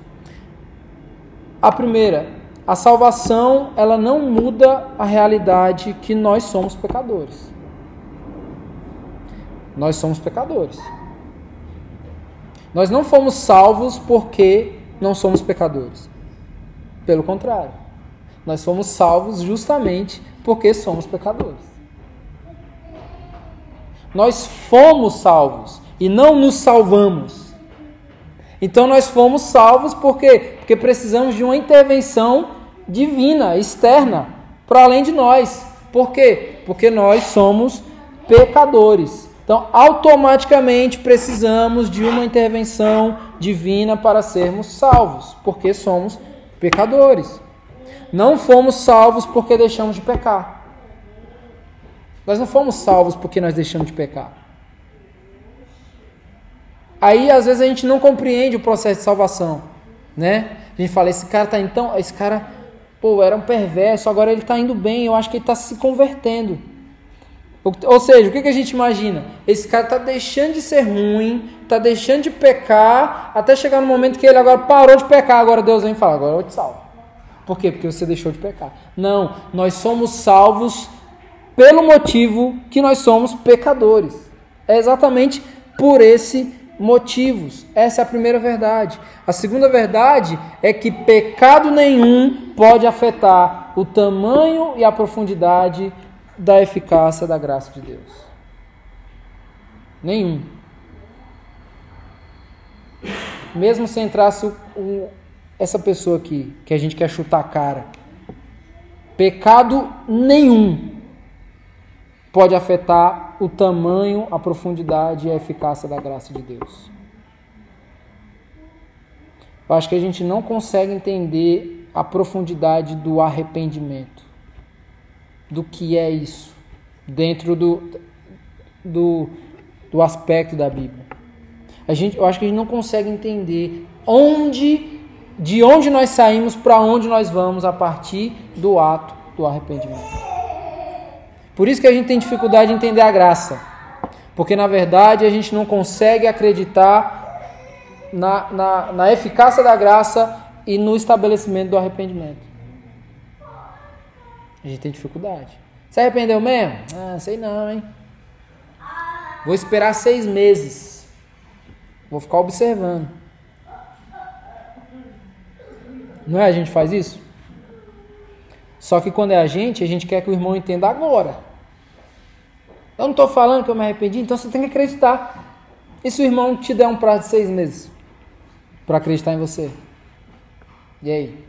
A primeira, a salvação, ela não muda a realidade que nós somos pecadores. Nós somos pecadores. Nós não fomos salvos porque não somos pecadores. Pelo contrário, nós fomos salvos justamente porque somos pecadores. Nós fomos salvos e não nos salvamos. Então nós fomos salvos porque porque precisamos de uma intervenção divina, externa, para além de nós. Por quê? Porque nós somos pecadores. Então, automaticamente precisamos de uma intervenção divina para sermos salvos, porque somos pecadores. Não fomos salvos porque deixamos de pecar. Nós não fomos salvos porque nós deixamos de pecar. Aí às vezes a gente não compreende o processo de salvação, né? A gente fala, esse cara tá então, esse cara, pô, era um perverso, agora ele tá indo bem, eu acho que ele tá se convertendo. Ou seja, o que, que a gente imagina? Esse cara está deixando de ser ruim, está deixando de pecar, até chegar no momento que ele agora parou de pecar. Agora Deus vem e fala: agora eu te salvo. Por quê? Porque você deixou de pecar. Não, nós somos salvos pelo motivo que nós somos pecadores. É exatamente por esse motivos. Essa é a primeira verdade. A segunda verdade é que pecado nenhum pode afetar o tamanho e a profundidade da eficácia da graça de Deus. Nenhum. Mesmo se entrasse o, o, essa pessoa aqui, que a gente quer chutar a cara, pecado nenhum pode afetar o tamanho, a profundidade e a eficácia da graça de Deus. Eu acho que a gente não consegue entender a profundidade do arrependimento do que é isso dentro do, do, do aspecto da Bíblia. A gente, eu acho que a gente não consegue entender onde, de onde nós saímos para onde nós vamos a partir do ato do arrependimento. Por isso que a gente tem dificuldade de entender a graça, porque na verdade a gente não consegue acreditar na, na, na eficácia da graça e no estabelecimento do arrependimento. A gente tem dificuldade. Se arrependeu mesmo? Ah, sei não, hein? Vou esperar seis meses. Vou ficar observando. Não é a gente faz isso? Só que quando é a gente, a gente quer que o irmão entenda agora. Eu não estou falando que eu me arrependi, então você tem que acreditar. E se o irmão te der um prazo de seis meses para acreditar em você? E aí?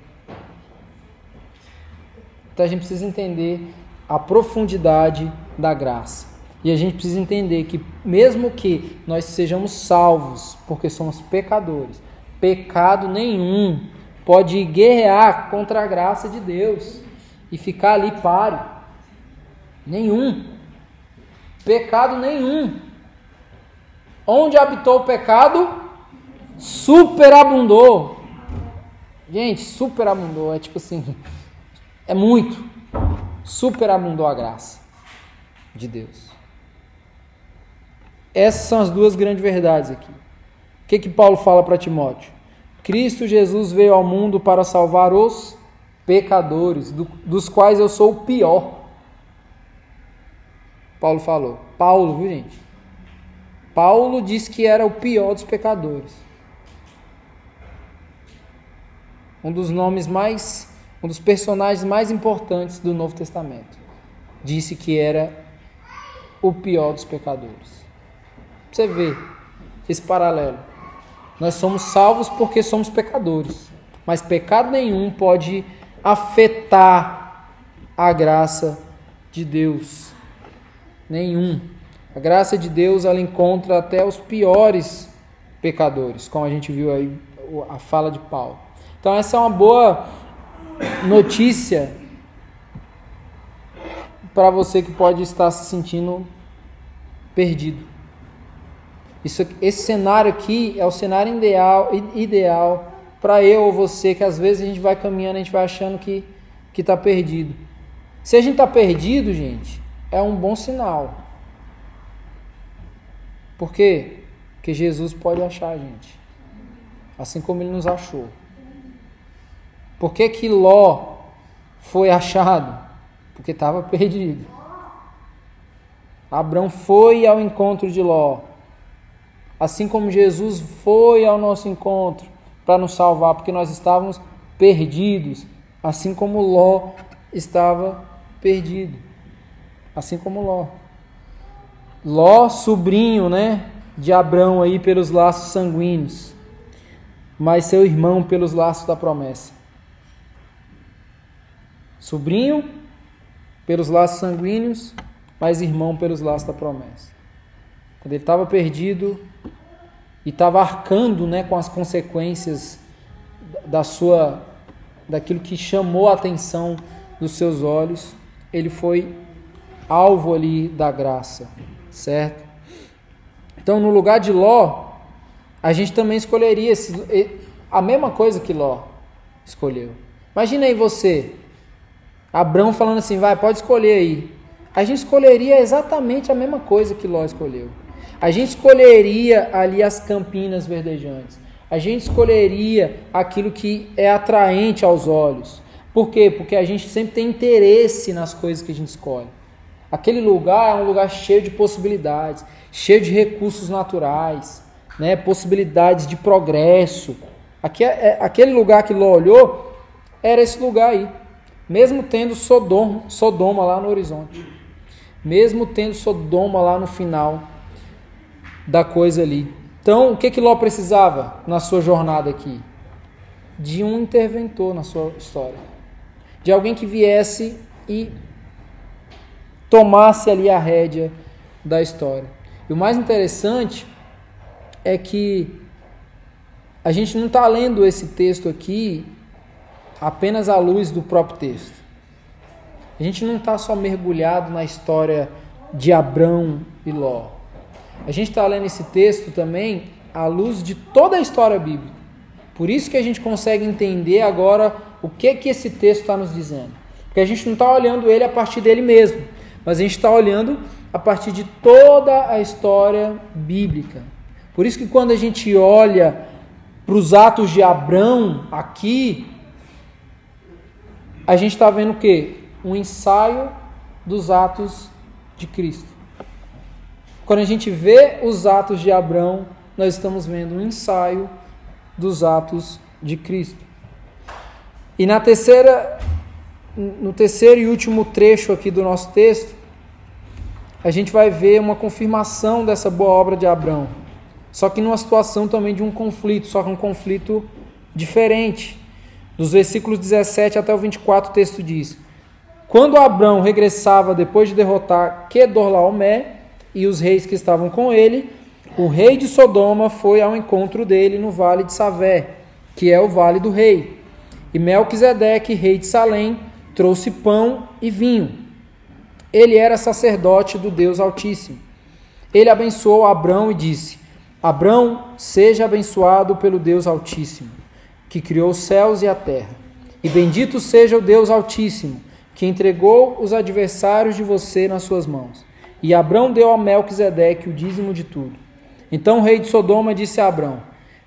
Então a gente precisa entender a profundidade da graça. E a gente precisa entender que, mesmo que nós sejamos salvos, porque somos pecadores, pecado nenhum pode guerrear contra a graça de Deus e ficar ali páreo. Nenhum. Pecado nenhum. Onde habitou o pecado, superabundou. Gente, superabundou. É tipo assim, é muito. Superabundou a graça de Deus. Essas são as duas grandes verdades aqui. O que, que Paulo fala para Timóteo? Cristo Jesus veio ao mundo para salvar os pecadores, do, dos quais eu sou o pior. Paulo falou. Paulo, viu gente? Paulo disse que era o pior dos pecadores. Um dos nomes mais um dos personagens mais importantes do Novo Testamento, disse que era o pior dos pecadores. Você vê esse paralelo. Nós somos salvos porque somos pecadores, mas pecado nenhum pode afetar a graça de Deus. Nenhum. A graça de Deus ela encontra até os piores pecadores, como a gente viu aí a fala de Paulo. Então essa é uma boa notícia para você que pode estar se sentindo perdido. Isso, esse cenário aqui é o cenário ideal, ideal para eu ou você que às vezes a gente vai caminhando, a gente vai achando que que está perdido. Se a gente está perdido, gente, é um bom sinal. Por quê? Porque Jesus pode achar a gente, assim como ele nos achou. Por que, que Ló foi achado? Porque estava perdido. Abraão foi ao encontro de Ló. Assim como Jesus foi ao nosso encontro para nos salvar, porque nós estávamos perdidos. Assim como Ló estava perdido. Assim como Ló. Ló, sobrinho, né, de Abraão aí pelos laços sanguíneos, mas seu irmão pelos laços da promessa sobrinho pelos laços sanguíneos, mas irmão pelos laços da promessa. Quando ele estava perdido e estava arcando né, com as consequências da sua daquilo que chamou a atenção dos seus olhos, ele foi alvo ali da graça, certo? Então, no lugar de Ló, a gente também escolheria esse, a mesma coisa que Ló escolheu. Imagina aí você, Abraão falando assim, vai, pode escolher aí. A gente escolheria exatamente a mesma coisa que Ló escolheu. A gente escolheria ali as campinas verdejantes. A gente escolheria aquilo que é atraente aos olhos. Por quê? Porque a gente sempre tem interesse nas coisas que a gente escolhe. Aquele lugar é um lugar cheio de possibilidades, cheio de recursos naturais, né? possibilidades de progresso. Aqui, é, é aquele lugar que Ló olhou era esse lugar aí. Mesmo tendo Sodoma, Sodoma lá no horizonte. Mesmo tendo Sodoma lá no final da coisa ali. Então, o que, que Ló precisava na sua jornada aqui? De um interventor na sua história. De alguém que viesse e tomasse ali a rédea da história. E o mais interessante é que a gente não está lendo esse texto aqui apenas à luz do próprio texto. A gente não está só mergulhado na história de Abrão e Ló. A gente está lendo esse texto também à luz de toda a história bíblica. Por isso que a gente consegue entender agora o que que esse texto está nos dizendo. Porque a gente não está olhando ele a partir dele mesmo mas a gente está olhando a partir de toda a história bíblica. Por isso que quando a gente olha para os atos de Abrão aqui, a gente está vendo o quê? Um ensaio dos atos de Cristo. Quando a gente vê os atos de Abrão, nós estamos vendo um ensaio dos atos de Cristo. E na terceira no terceiro e último trecho aqui do nosso texto, a gente vai ver uma confirmação dessa boa obra de Abraão. Só que numa situação também de um conflito, só que um conflito diferente. Dos versículos 17 até o 24, o texto diz: Quando Abraão regressava depois de derrotar Kedorlaomé e os reis que estavam com ele, o rei de Sodoma foi ao encontro dele no vale de Savé, que é o vale do rei. E Melquisedeque, rei de Salém, trouxe pão e vinho. Ele era sacerdote do Deus Altíssimo. Ele abençoou Abrão e disse: Abrão, seja abençoado pelo Deus Altíssimo, que criou os céus e a terra. E bendito seja o Deus Altíssimo, que entregou os adversários de você nas suas mãos. E Abrão deu a Melquisedeque o dízimo de tudo. Então o rei de Sodoma disse a Abrão: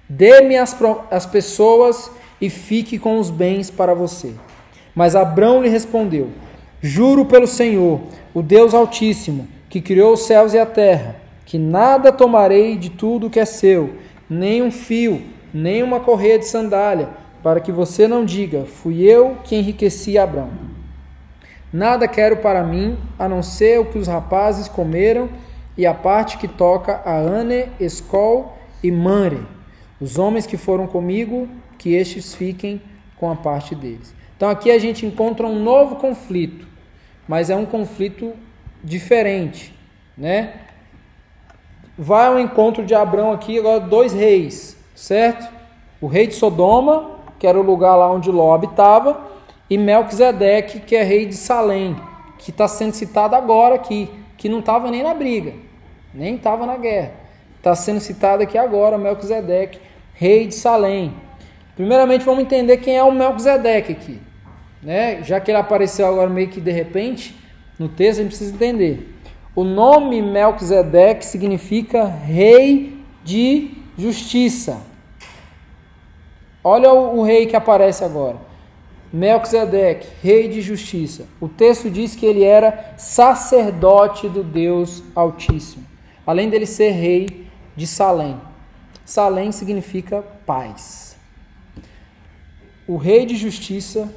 Dê-me as, as pessoas e fique com os bens para você. Mas Abrão lhe respondeu: Juro pelo Senhor, o Deus Altíssimo, que criou os céus e a terra, que nada tomarei de tudo que é seu, nem um fio, nem uma correia de sandália, para que você não diga: Fui eu que enriqueci Abrão. Nada quero para mim, a não ser o que os rapazes comeram e a parte que toca a Ane, Escol e Mare, os homens que foram comigo, que estes fiquem com a parte deles. Então aqui a gente encontra um novo conflito, mas é um conflito diferente, né? Vai ao encontro de Abraão aqui agora dois reis, certo? O rei de Sodoma, que era o lugar lá onde Ló habitava, e Melquisedeque, que é rei de Salém, que está sendo citado agora aqui, que não estava nem na briga, nem estava na guerra. Está sendo citado aqui agora, Melquisedeque, rei de Salém. Primeiramente, vamos entender quem é o Melquisedeque aqui. Né? Já que ele apareceu agora meio que de repente no texto, a gente precisa entender. O nome Melquisedeque significa rei de justiça. Olha o, o rei que aparece agora. Melquisedeque, rei de justiça. O texto diz que ele era sacerdote do Deus Altíssimo. Além dele ser rei de Salém. Salém significa paz o rei de justiça,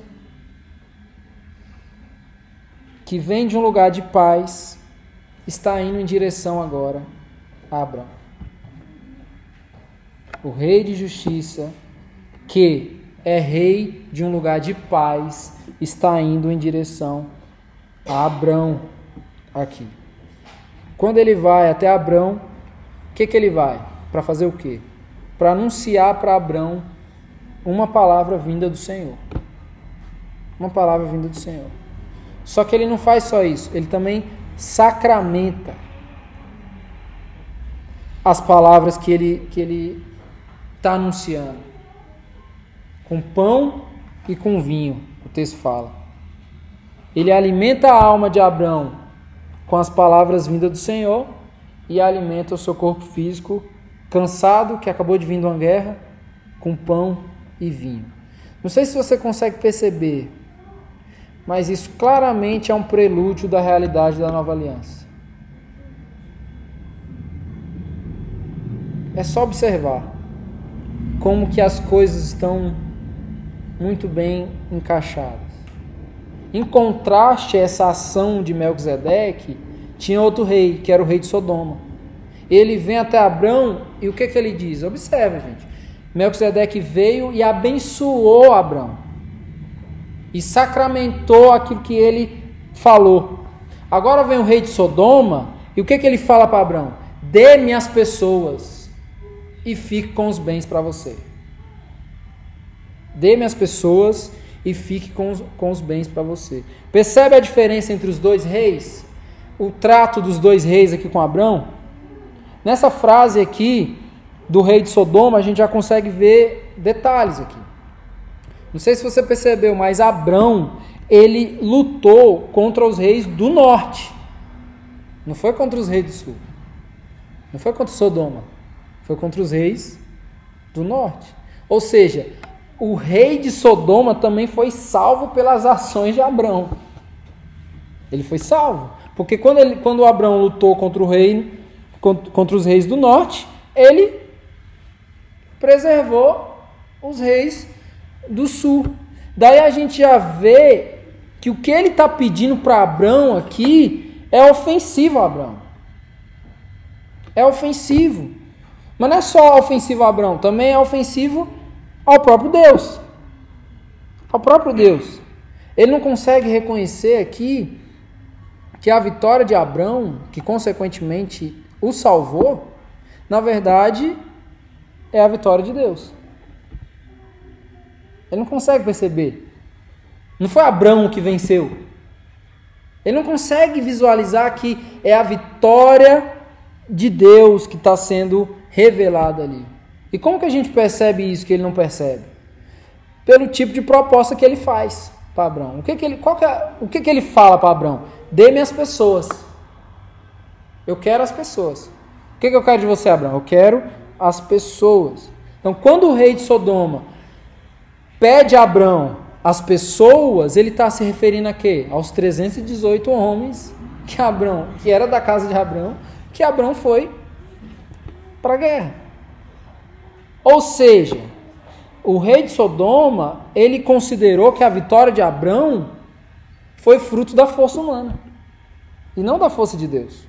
que vem de um lugar de paz, está indo em direção agora a Abraão. O rei de justiça, que é rei de um lugar de paz, está indo em direção a Abrão aqui. Quando ele vai até Abrão, o que, que ele vai? Para fazer o quê? Para anunciar para Abrão uma palavra vinda do Senhor. Uma palavra vinda do Senhor. Só que ele não faz só isso, ele também sacramenta as palavras que ele que ele está anunciando. Com pão e com vinho, o texto fala. Ele alimenta a alma de Abraão com as palavras vindas do Senhor e alimenta o seu corpo físico cansado, que acabou de vir de uma guerra, com pão e vinho. Não sei se você consegue perceber, mas isso claramente é um prelúdio da realidade da nova aliança. É só observar como que as coisas estão muito bem encaixadas. Em contraste a essa ação de Melquisedeque, tinha outro rei, que era o rei de Sodoma. Ele vem até Abrão e o que, que ele diz? Observe, gente. Melquisedeque veio e abençoou Abrão. E sacramentou aquilo que ele falou. Agora vem o rei de Sodoma e o que, que ele fala para Abrão? Dê-me as pessoas e fique com os bens para você. Dê-me as pessoas e fique com os, com os bens para você. Percebe a diferença entre os dois reis? O trato dos dois reis aqui com Abrão? Nessa frase aqui do rei de Sodoma, a gente já consegue ver detalhes aqui. Não sei se você percebeu, mas Abrão, ele lutou contra os reis do norte. Não foi contra os reis do sul. Não foi contra Sodoma. Foi contra os reis do norte. Ou seja, o rei de Sodoma também foi salvo pelas ações de Abrão. Ele foi salvo. Porque quando, ele, quando Abrão lutou contra o rei, contra os reis do norte, ele preservou os reis do sul. Daí a gente já vê que o que ele está pedindo para Abrão aqui é ofensivo a Abrão. É ofensivo. Mas não é só ofensivo a Abrão, também é ofensivo ao próprio Deus. Ao próprio Deus. Ele não consegue reconhecer aqui que a vitória de Abrão, que consequentemente o salvou, na verdade é a vitória de Deus. Ele não consegue perceber. Não foi Abrão que venceu. Ele não consegue visualizar que é a vitória de Deus que está sendo revelada ali. E como que a gente percebe isso que ele não percebe? Pelo tipo de proposta que ele faz para Abraão. O que, que ele, qual que é, o que, que ele fala para Abraão? Dê-me as pessoas. Eu quero as pessoas. O que, que eu quero de você, Abraão? Eu quero as pessoas. Então, quando o rei de Sodoma pede a Abraão as pessoas, ele está se referindo a quê? Aos 318 homens que Abraão, que era da casa de Abraão, que Abraão foi para a guerra. Ou seja, o rei de Sodoma, ele considerou que a vitória de Abrão foi fruto da força humana e não da força de Deus.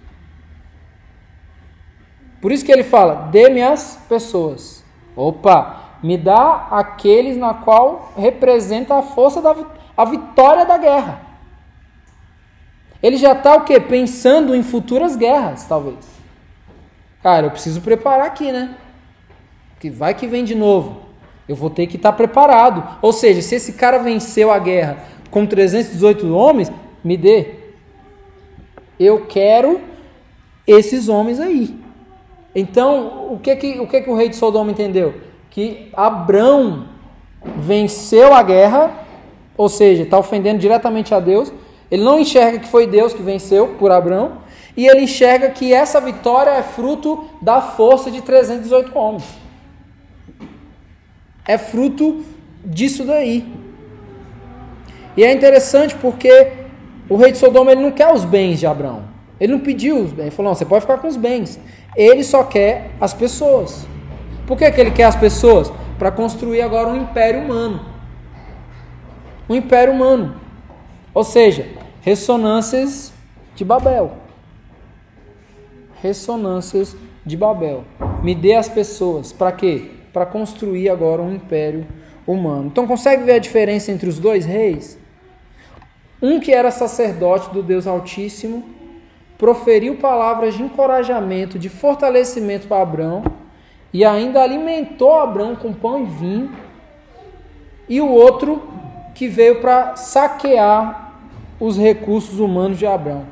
Por isso que ele fala: dê-me as pessoas. Opa, me dá aqueles na qual representa a força da a vitória da guerra. Ele já está o quê? Pensando em futuras guerras, talvez. Cara, eu preciso preparar aqui, né? que vai que vem de novo. Eu vou ter que estar preparado. Ou seja, se esse cara venceu a guerra com 318 homens, me dê. Eu quero esses homens aí. Então, o que que o, que que o rei de Sodoma entendeu? Que Abrão venceu a guerra, ou seja, está ofendendo diretamente a Deus. Ele não enxerga que foi Deus que venceu por Abrão, e ele enxerga que essa vitória é fruto da força de 318 homens é fruto disso daí. E é interessante porque o rei de Sodoma ele não quer os bens de Abraão. Ele não pediu os bens. Ele falou: não, você pode ficar com os bens. Ele só quer as pessoas. Por que, que ele quer as pessoas? Para construir agora um império humano. Um império humano. Ou seja, ressonâncias de Babel. Ressonâncias de Babel. Me dê as pessoas. Para quê? para construir agora um império humano. Então consegue ver a diferença entre os dois reis? um que era sacerdote do Deus Altíssimo, proferiu palavras de encorajamento, de fortalecimento para Abraão e ainda alimentou Abraão com pão e vinho, e o outro que veio para saquear os recursos humanos de Abraão,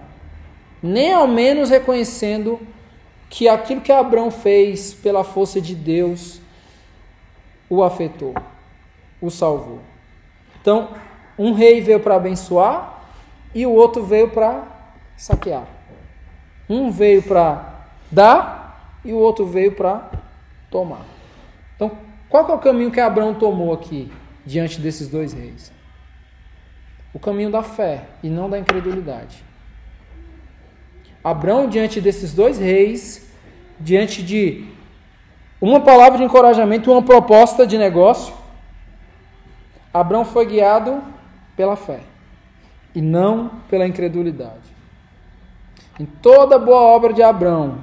nem ao menos reconhecendo que aquilo que Abraão fez pela força de Deus o afetou, o salvou. Então, um rei veio para abençoar e o outro veio para saquear. Um veio para dar e o outro veio para tomar. Então, qual é o caminho que Abraão tomou aqui diante desses dois reis? O caminho da fé e não da incredulidade. Abraão, diante desses dois reis, diante de uma palavra de encorajamento, uma proposta de negócio, Abraão foi guiado pela fé e não pela incredulidade. Em toda boa obra de Abraão,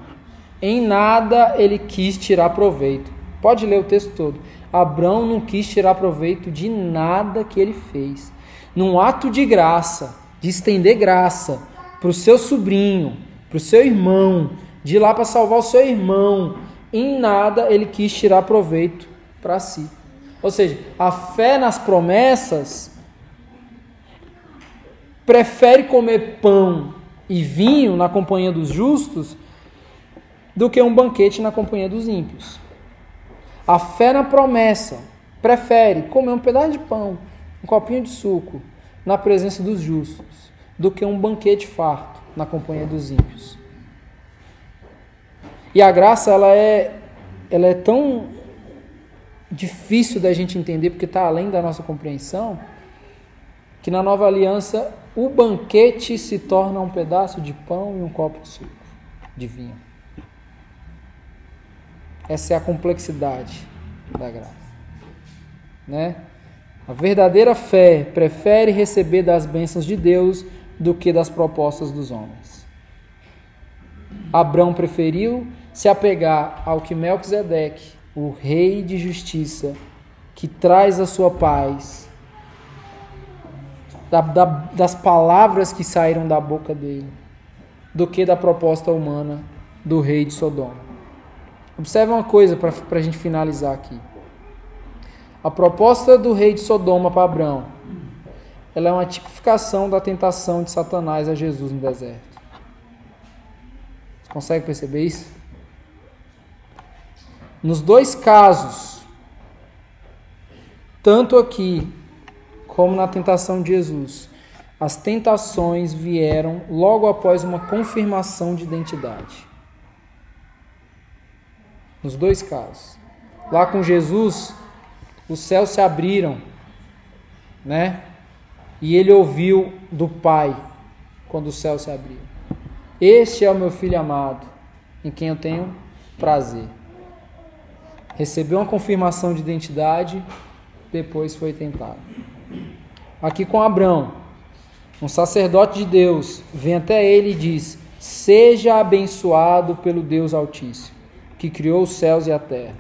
em nada ele quis tirar proveito. Pode ler o texto todo. Abraão não quis tirar proveito de nada que ele fez. Num ato de graça, de estender graça para o seu sobrinho, para o seu irmão, de ir lá para salvar o seu irmão, em nada ele quis tirar proveito para si. Ou seja, a fé nas promessas prefere comer pão e vinho na companhia dos justos do que um banquete na companhia dos ímpios. A fé na promessa prefere comer um pedaço de pão, um copinho de suco na presença dos justos do que um banquete farto na companhia dos ímpios. E a graça ela é ela é tão difícil da gente entender porque está além da nossa compreensão que na nova aliança o banquete se torna um pedaço de pão e um copo de suco, de vinho. Essa é a complexidade da graça. Né? A verdadeira fé prefere receber das bênçãos de Deus do que das propostas dos homens. Abraão preferiu se apegar ao que Melquisedeque, o rei de justiça, que traz a sua paz, da, da, das palavras que saíram da boca dele, do que da proposta humana do rei de Sodoma. Observe uma coisa para a gente finalizar aqui. A proposta do rei de Sodoma para Abraão, ela é uma tipificação da tentação de Satanás a Jesus no deserto. Você consegue perceber isso? Nos dois casos, tanto aqui como na tentação de Jesus, as tentações vieram logo após uma confirmação de identidade. Nos dois casos. Lá com Jesus, os céus se abriram, né? E ele ouviu do Pai quando os céus se abriram. Este é o meu filho amado, em quem eu tenho prazer. Recebeu uma confirmação de identidade, depois foi tentado. Aqui com Abraão, um sacerdote de Deus, vem até ele e diz: Seja abençoado pelo Deus Altíssimo, que criou os céus e a terra.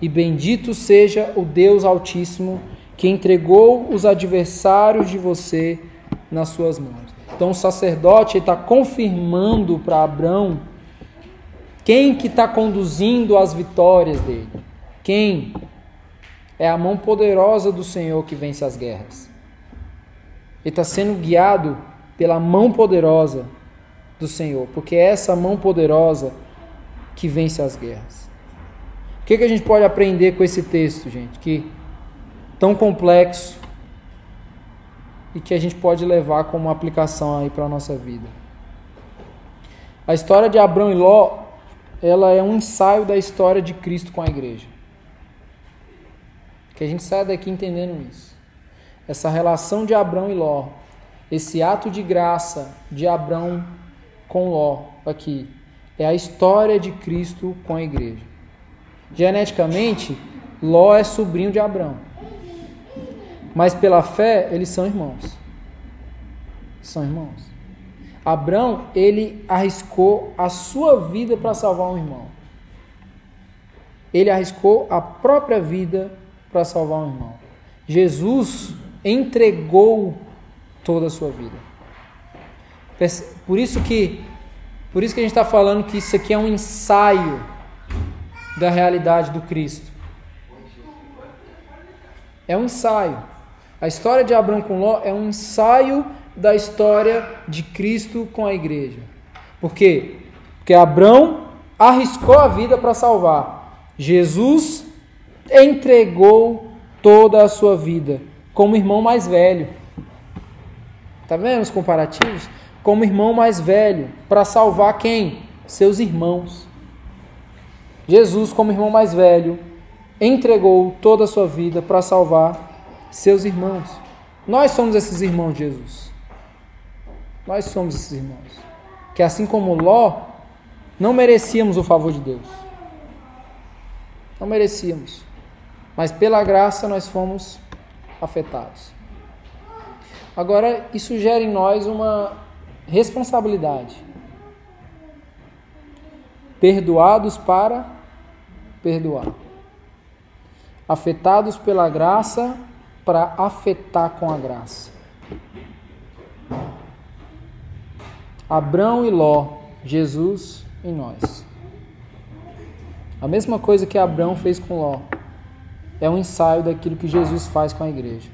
E bendito seja o Deus Altíssimo, que entregou os adversários de você nas suas mãos. Então o sacerdote está confirmando para Abraão quem que está conduzindo as vitórias dele. Quem? É a mão poderosa do Senhor que vence as guerras. Ele está sendo guiado pela mão poderosa do Senhor, porque é essa mão poderosa que vence as guerras. O que, que a gente pode aprender com esse texto, gente? Que tão complexo e que a gente pode levar como aplicação aí para a nossa vida. A história de Abraão e Ló, ela é um ensaio da história de Cristo com a igreja. Que a gente saia daqui entendendo isso essa relação de Abrão e Ló, esse ato de graça de Abrão com Ló aqui, é a história de Cristo com a igreja. Geneticamente, Ló é sobrinho de Abrão. Mas pela fé, eles são irmãos. São irmãos. Abrão, ele arriscou a sua vida para salvar um irmão. Ele arriscou a própria vida para salvar um irmão. Jesus entregou toda a sua vida. Por isso que, por isso que a gente está falando que isso aqui é um ensaio da realidade do Cristo. É um ensaio. A história de Abraão com Ló é um ensaio da história de Cristo com a igreja. Por quê? Porque Abraão arriscou a vida para salvar. Jesus entregou toda a sua vida como irmão mais velho. Tá vendo os comparativos? Como irmão mais velho para salvar quem? Seus irmãos. Jesus, como irmão mais velho, entregou toda a sua vida para salvar seus irmãos. Nós somos esses irmãos Jesus. Nós somos esses irmãos. Que assim como Ló, não merecíamos o favor de Deus. Não merecíamos. Mas pela graça nós fomos afetados. Agora, isso gera em nós uma responsabilidade. Perdoados para perdoar. Afetados pela graça para afetar com a graça. Abrão e Ló, Jesus em nós. A mesma coisa que Abrão fez com Ló. É um ensaio daquilo que Jesus faz com a igreja.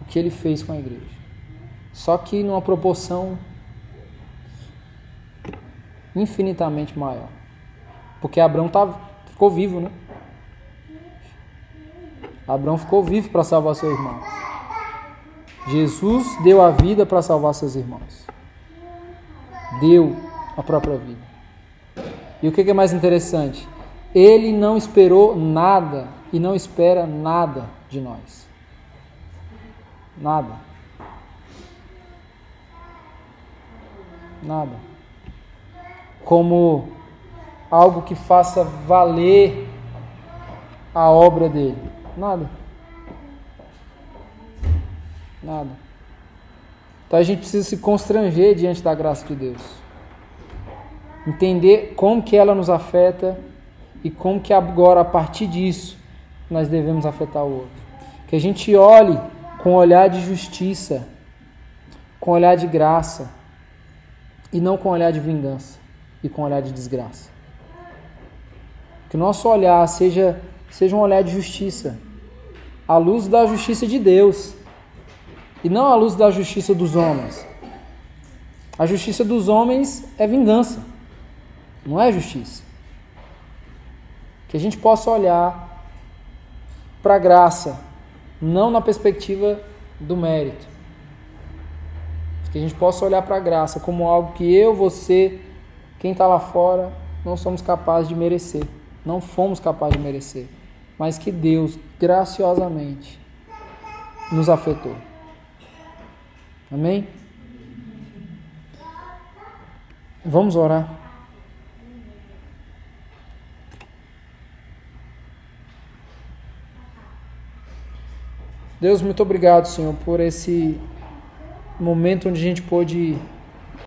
O que ele fez com a igreja. Só que numa proporção infinitamente maior. Porque Abraão tá, ficou vivo, né? Abraão ficou vivo para salvar seu irmão. Jesus deu a vida para salvar seus irmãos. Deu a própria vida. E o que é mais interessante? Ele não esperou nada e não espera nada de nós. Nada. Nada. Como algo que faça valer a obra dele. Nada. Nada. Então a gente precisa se constranger diante da graça de Deus. Entender como que ela nos afeta e como que agora a partir disso nós devemos afetar o outro. Que a gente olhe com olhar de justiça, com olhar de graça e não com olhar de vingança e com olhar de desgraça. Que o nosso olhar seja, seja um olhar de justiça, à luz da justiça de Deus e não à luz da justiça dos homens. A justiça dos homens é vingança, não é justiça. Que a gente possa olhar para a graça, não na perspectiva do mérito. Que a gente possa olhar para a graça como algo que eu, você, quem está lá fora, não somos capazes de merecer. Não fomos capazes de merecer. Mas que Deus, graciosamente, nos afetou. Amém? Vamos orar. Deus, muito obrigado, Senhor, por esse momento onde a gente pôde